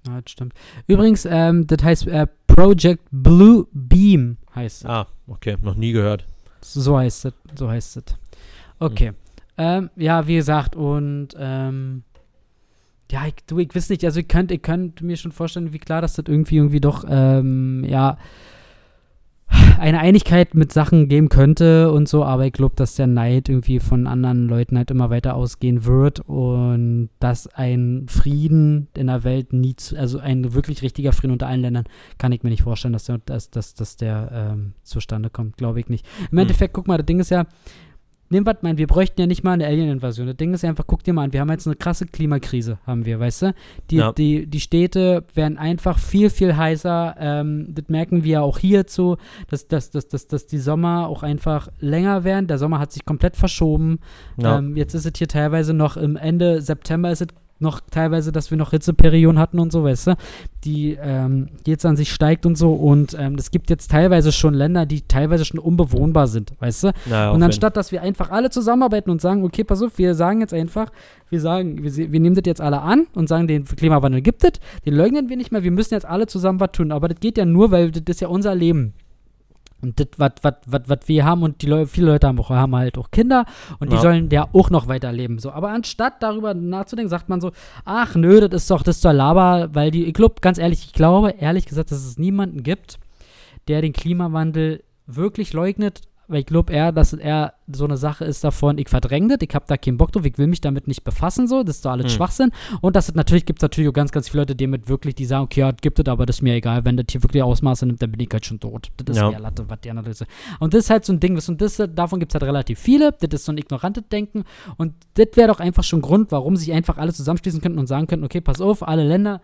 Ja, das stimmt. Übrigens, ähm, das heißt äh, Project Blue Beam heißt es. Ah, okay, noch nie gehört. So heißt es. So heißt es. Okay. Hm. Ähm, ja, wie gesagt, und ähm, ja, ich, du, ich weiß nicht, also ich könnte ich könnt mir schon vorstellen, wie klar, dass das irgendwie irgendwie doch, ähm, ja, eine Einigkeit mit Sachen geben könnte und so, aber ich glaube, dass der Neid irgendwie von anderen Leuten halt immer weiter ausgehen wird und dass ein Frieden in der Welt nie, zu, also ein wirklich richtiger Frieden unter allen Ländern, kann ich mir nicht vorstellen, dass der, dass, dass, dass der ähm, zustande kommt, glaube ich nicht. Im Hm. Endeffekt, guck mal, das Ding ist ja, Nimm was, mein, wir bräuchten ja nicht mal eine Alien-Invasion. Das Ding ist ja einfach, guck dir mal an, wir haben jetzt eine krasse Klimakrise, haben wir, weißt du? Die, Ja. die, die Städte werden einfach viel, viel heißer. Ähm, das merken wir auch hierzu, dass, dass, dass, dass, dass die Sommer auch einfach länger werden. Der Sommer hat sich komplett verschoben. Ja. Ähm, jetzt ist es hier teilweise noch im Ende September ist es noch teilweise, dass wir noch Hitzeperioden hatten und so, weißt du, die ähm, jetzt an sich steigt und so und ähm, es gibt jetzt teilweise schon Länder, die teilweise schon unbewohnbar sind, weißt du, naja, und anstatt, dass wir einfach alle zusammenarbeiten und sagen, okay, pass auf, wir sagen jetzt einfach, wir sagen, wir, wir nehmen das jetzt alle an und sagen, den Klimawandel gibt es, den leugnen wir nicht mehr, wir müssen jetzt alle zusammen was tun. Aber das geht ja nur, weil das ist ja unser Leben. Und das, was wir haben und die Leu viele Leute haben, auch, haben halt auch Kinder und die Ja. sollen ja auch noch weiterleben. So. Aber anstatt darüber nachzudenken, sagt man so, ach nö, das ist doch, das ist doch Laber, weil die, ich glaube, ganz ehrlich, ich glaube, ehrlich gesagt, dass es niemanden gibt, der den Klimawandel wirklich leugnet, weil ich glaube eher, dass er so eine Sache ist davon, ich verdränge das, ich habe da keinen Bock drauf, ich will mich damit nicht befassen, so, das ist doch alles Hm. Schwachsinn. Und das ist natürlich, gibt es natürlich auch ganz, ganz viele Leute, die mit wirklich, die sagen, okay, ja, das gibt es, aber das ist mir egal, wenn das hier wirklich Ausmaße nimmt, dann bin ich halt schon tot. Das ist Ja. Latte, was die Analyse. Und das ist halt so ein Ding, was- und das, davon gibt es halt relativ viele, das ist so ein ignorantes Denken und das wäre doch einfach schon Grund, warum sich einfach alle zusammenschließen könnten und sagen könnten, okay, pass auf, alle Länder,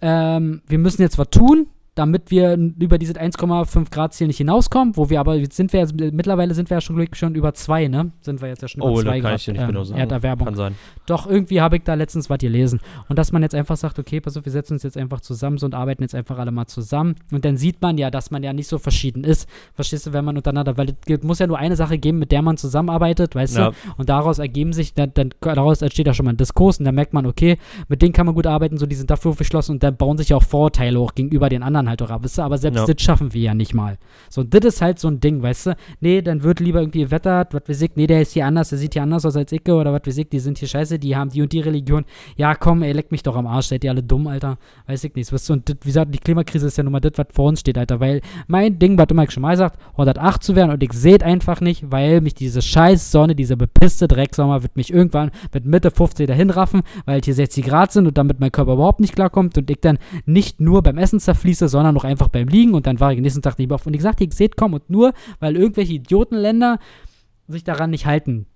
ähm, wir müssen jetzt was tun, damit wir über dieses 1,5 Grad Ziel nicht hinauskommen, wo wir aber jetzt sind wir jetzt, mittlerweile sind wir ja schon glücklich schon über 2, ne? Sind wir jetzt ja schon Oh, über 2 da kann Grad ich dir nicht ähm, genau sagen. Erderwärmung. Kann sein. Doch irgendwie habe ich da letztens was gelesen und dass man jetzt einfach sagt, okay, pass auf, wir setzen uns jetzt einfach zusammen so und arbeiten jetzt einfach alle mal zusammen und dann sieht man ja, dass man ja nicht so verschieden ist. Verstehst du, wenn man untereinander, weil es muss ja nur eine Sache geben, mit der man zusammenarbeitet, weißt Ja. du? Und daraus ergeben sich, dann, dann daraus entsteht ja schon mal ein Diskurs und dann merkt man, okay, mit denen kann man gut arbeiten, so die sind dafür verschlossen und dann bauen sich ja auch Vorurteile hoch gegenüber den anderen halt auch ab, weißt du? Aber selbst Ja. das schaffen wir ja nicht mal. So, und das ist halt so ein Ding, weißt du? Nee, dann wird lieber irgendwie gewettert, was weiß ich, nee, der ist hier anders, der sieht hier anders aus als ich oder was weiß ich, die sind hier scheiße, die haben die und die Religion. Ja, komm, ey, leck mich doch am Arsch, seid ihr alle dumm, Alter. Weiß ich nicht, weißt du? Und das, wie gesagt, die Klimakrise ist ja nun mal das, was vor uns steht, Alter, weil mein Ding, was immer schon mal gesagt, 108 zu werden und ich sehe einfach nicht, weil mich diese scheiß Sonne, diese bepisste Drecksommer wird mich irgendwann mit Mitte 50 dahin raffen, weil hier 60 Grad sind und damit mein Körper überhaupt nicht klarkommt und ich dann nicht nur beim Essen zerfließe, sondern auch einfach beim Liegen und dann war ich den nächsten Tag nicht mehr auf. Und ich sagte, ich seht komm und nur, weil irgendwelche Idiotenländer sich daran nicht halten.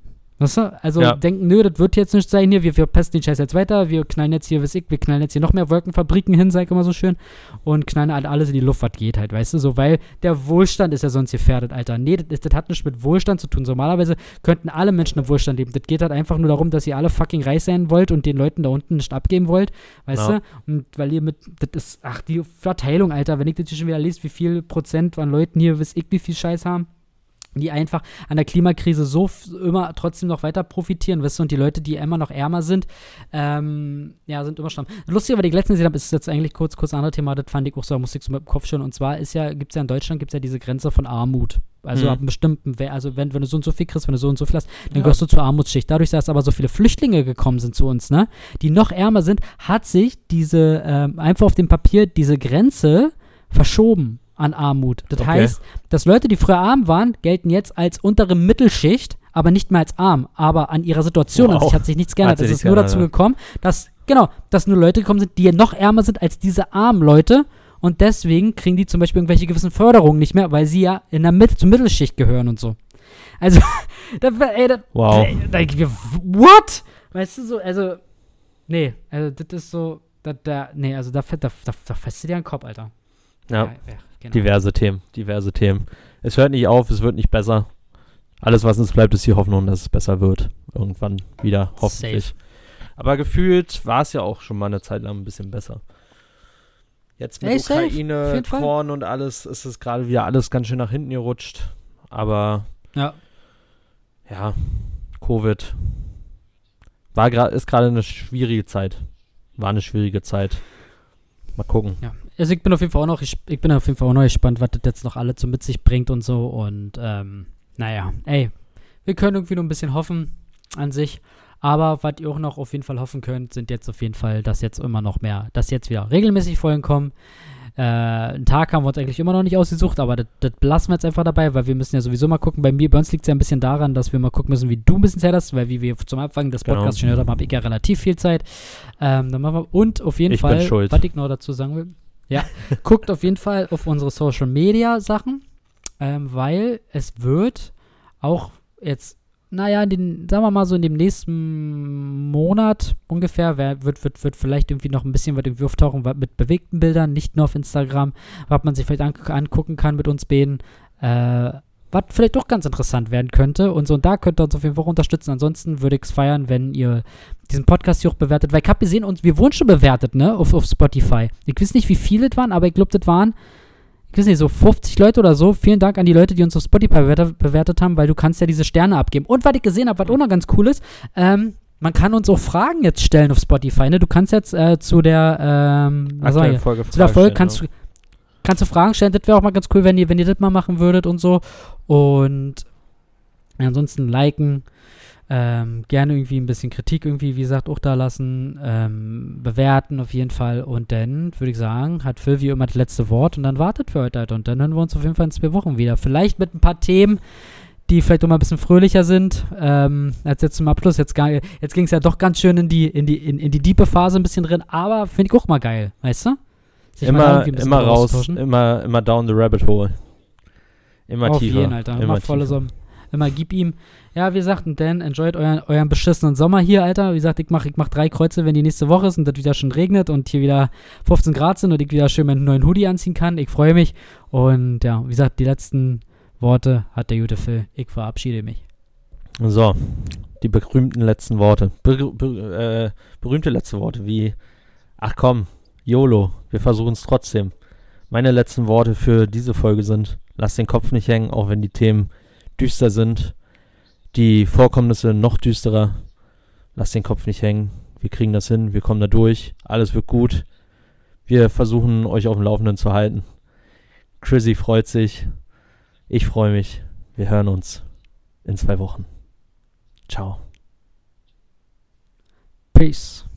Weißt du? Also Ja. denken, nö, das wird jetzt nicht sein hier, wir verpesten den Scheiß jetzt weiter, wir knallen jetzt hier, weiß ich, wir knallen jetzt hier noch mehr Wolkenfabriken hin, sag ich immer so schön, und knallen halt alles in die Luft, was geht halt, weißt du, so, weil der Wohlstand ist ja sonst gefährdet, Alter. Nee, das, ist, das hat nichts mit Wohlstand zu tun. So, normalerweise könnten alle Menschen im Wohlstand leben. Das geht halt einfach nur darum, dass ihr alle fucking reich sein wollt und den Leuten da unten nicht abgeben wollt, weißt Ja. du? Und weil ihr mit, das ist, ach, die Verteilung, Alter, wenn ich das hier schon wieder lese, wie viel Prozent an Leuten hier, weiß ich, wie viel Scheiß haben die einfach an der Klimakrise so immer trotzdem noch weiter profitieren, weißt du, und die Leute, die immer noch ärmer sind, ähm, ja, sind immer stramm. Lustig, aber die ich letztens gesehen habe, ist jetzt eigentlich kurz, kurz ein anderes Thema, das fand ich auch so, musste ich so mit dem Kopf schon, und zwar ist ja, gibt es ja in Deutschland, gibt es ja diese Grenze von Armut. Also Mhm. ab einem bestimmten, also wenn, wenn du so und so viel kriegst, wenn du so und so viel hast, dann Ja. gehörst du zur Armutsschicht. Dadurch, dass aber so viele Flüchtlinge gekommen sind zu uns, ne, die noch ärmer sind, hat sich diese, ähm, einfach auf dem Papier, diese Grenze verschoben an Armut. Das Okay. heißt, dass Leute, die früher arm waren, gelten jetzt als untere Mittelschicht, aber nicht mehr als arm. Aber an ihrer Situation an Wow. sich hat sich nichts geändert. Es ist nur dazu gekommen, dass, genau, dass nur Leute gekommen sind, die noch ärmer sind als diese armen Leute. Und deswegen kriegen die zum Beispiel irgendwelche gewissen Förderungen nicht mehr, weil sie ja in der Mitte, zur Mittelschicht gehören und so. Also, da, ey, da, Wow. Da mir, what? Weißt du so, also, nee, also das ist so, da, da, nee, also da, da, da, da fässt du dir an den Kopf, Alter. Ja. ja genau. Diverse Themen, diverse Themen. Es hört nicht auf, es wird nicht besser. Alles, was uns bleibt, ist die Hoffnung, dass es besser wird. Irgendwann wieder, hoffentlich. Safe. Aber gefühlt war es ja auch schon mal eine Zeit lang ein bisschen besser. Jetzt mit Ey, Ukraine. Korn und alles ist es gerade wieder alles ganz schön nach hinten gerutscht. Aber Ja. ja, Covid war gra- ist gerade eine schwierige Zeit. War eine schwierige Zeit. Mal gucken. Ja, also ich bin auf jeden Fall auch noch, ich, ich bin auf jeden Fall auch noch gespannt, was das jetzt noch alles so mit sich bringt und so. Und ähm, naja, ey, wir können irgendwie nur ein bisschen hoffen an sich. Aber was ihr auch noch auf jeden Fall hoffen könnt, sind jetzt auf jeden Fall, dass jetzt immer noch mehr, dass jetzt wieder regelmäßig Folgen kommen. Äh, einen Tag haben wir uns eigentlich immer noch nicht ausgesucht, aber das, das belassen wir jetzt einfach dabei, weil wir müssen ja sowieso mal gucken. Bei mir, bei uns liegt es ja ein bisschen daran, dass wir mal gucken müssen, wie du ein bisschen Zeit hast, weil wie wir zum Anfang des Genau. Podcasts schon gehört haben, habe ich ja relativ viel Zeit. Ähm, dann machen wir, und auf jeden Ich Fall, was ich noch dazu sagen will, ja, guckt auf jeden Fall auf unsere Social Media Sachen, ähm, weil es wird auch jetzt, naja, den, sagen wir mal so in dem nächsten Monat ungefähr, wird, wird, wird vielleicht irgendwie noch ein bisschen was irgendwie auftauchen mit bewegten Bildern, nicht nur auf Instagram, was man sich vielleicht an, angucken kann mit uns beiden, äh, was vielleicht doch ganz interessant werden könnte und so und da könnt ihr uns auf jeden Fall auch unterstützen. Ansonsten würde ich es feiern, wenn ihr diesen Podcast hier auch bewertet, weil ich habe gesehen, wir wurden schon bewertet, ne, auf, auf Spotify. Ich weiß nicht, wie viele das waren, aber ich glaube, das waren, ich weiß nicht, so 50 Leute oder so. Vielen Dank an die Leute, die uns auf Spotify bewertet, bewertet haben, weil du kannst ja diese Sterne abgeben. Und was ich gesehen habe, was auch noch ganz cool ist, ähm, man kann uns auch Fragen jetzt stellen auf Spotify, ne? Du kannst jetzt äh, zu der, ähm, was soll Aktuelle ich, Folge zu der Fragen Folge kannst du, kannst du Fragen stellen. Das wäre auch mal ganz cool, wenn ihr, wenn ihr das mal machen würdet und so. Und ansonsten liken. Ähm, gerne irgendwie ein bisschen Kritik irgendwie, wie gesagt, auch da lassen. Ähm, bewerten auf jeden Fall. Und dann würde ich sagen, hat Phil wie immer das letzte Wort und dann wartet für heute. Alter. Und dann hören wir uns auf jeden Fall in zwei Wochen wieder. Vielleicht mit ein paar Themen, die vielleicht auch mal ein bisschen fröhlicher sind, ähm, als jetzt zum Abschluss. Jetzt, jetzt ging es ja doch ganz schön in die, in die, in, in die diepe Phase ein bisschen drin, aber finde ich auch mal geil, weißt du? Sich Immer, immer raus, immer, immer down the rabbit hole. Immer Auf tiefer. jeden, Alter. Immer, volle tiefer. so. Immer gib ihm. Ja, wie gesagt, und dann enjoyt euren, euren beschissenen Sommer hier, Alter. Wie gesagt, ich mache ich mach drei Kreuze, wenn die nächste Woche ist und das wieder schon regnet und hier wieder 15 Grad sind und ich wieder schön meinen neuen Hoodie anziehen kann. Ich freue mich. Und ja, wie gesagt, die letzten Worte hat der gute Phil. Ich verabschiede mich. So, die berühmten letzten Worte. Ber ber äh, berühmte letzte Worte wie, ach komm, YOLO, wir versuchen es trotzdem. Meine letzten Worte für diese Folge sind, lass den Kopf nicht hängen, auch wenn die Themen düster sind, die Vorkommnisse noch düsterer. Lass den Kopf nicht hängen, wir kriegen das hin, wir kommen da durch, alles wird gut. Wir versuchen euch auf dem Laufenden zu halten. Chrissy freut sich, ich freue mich. Wir hören uns in zwei Wochen. Ciao. Peace.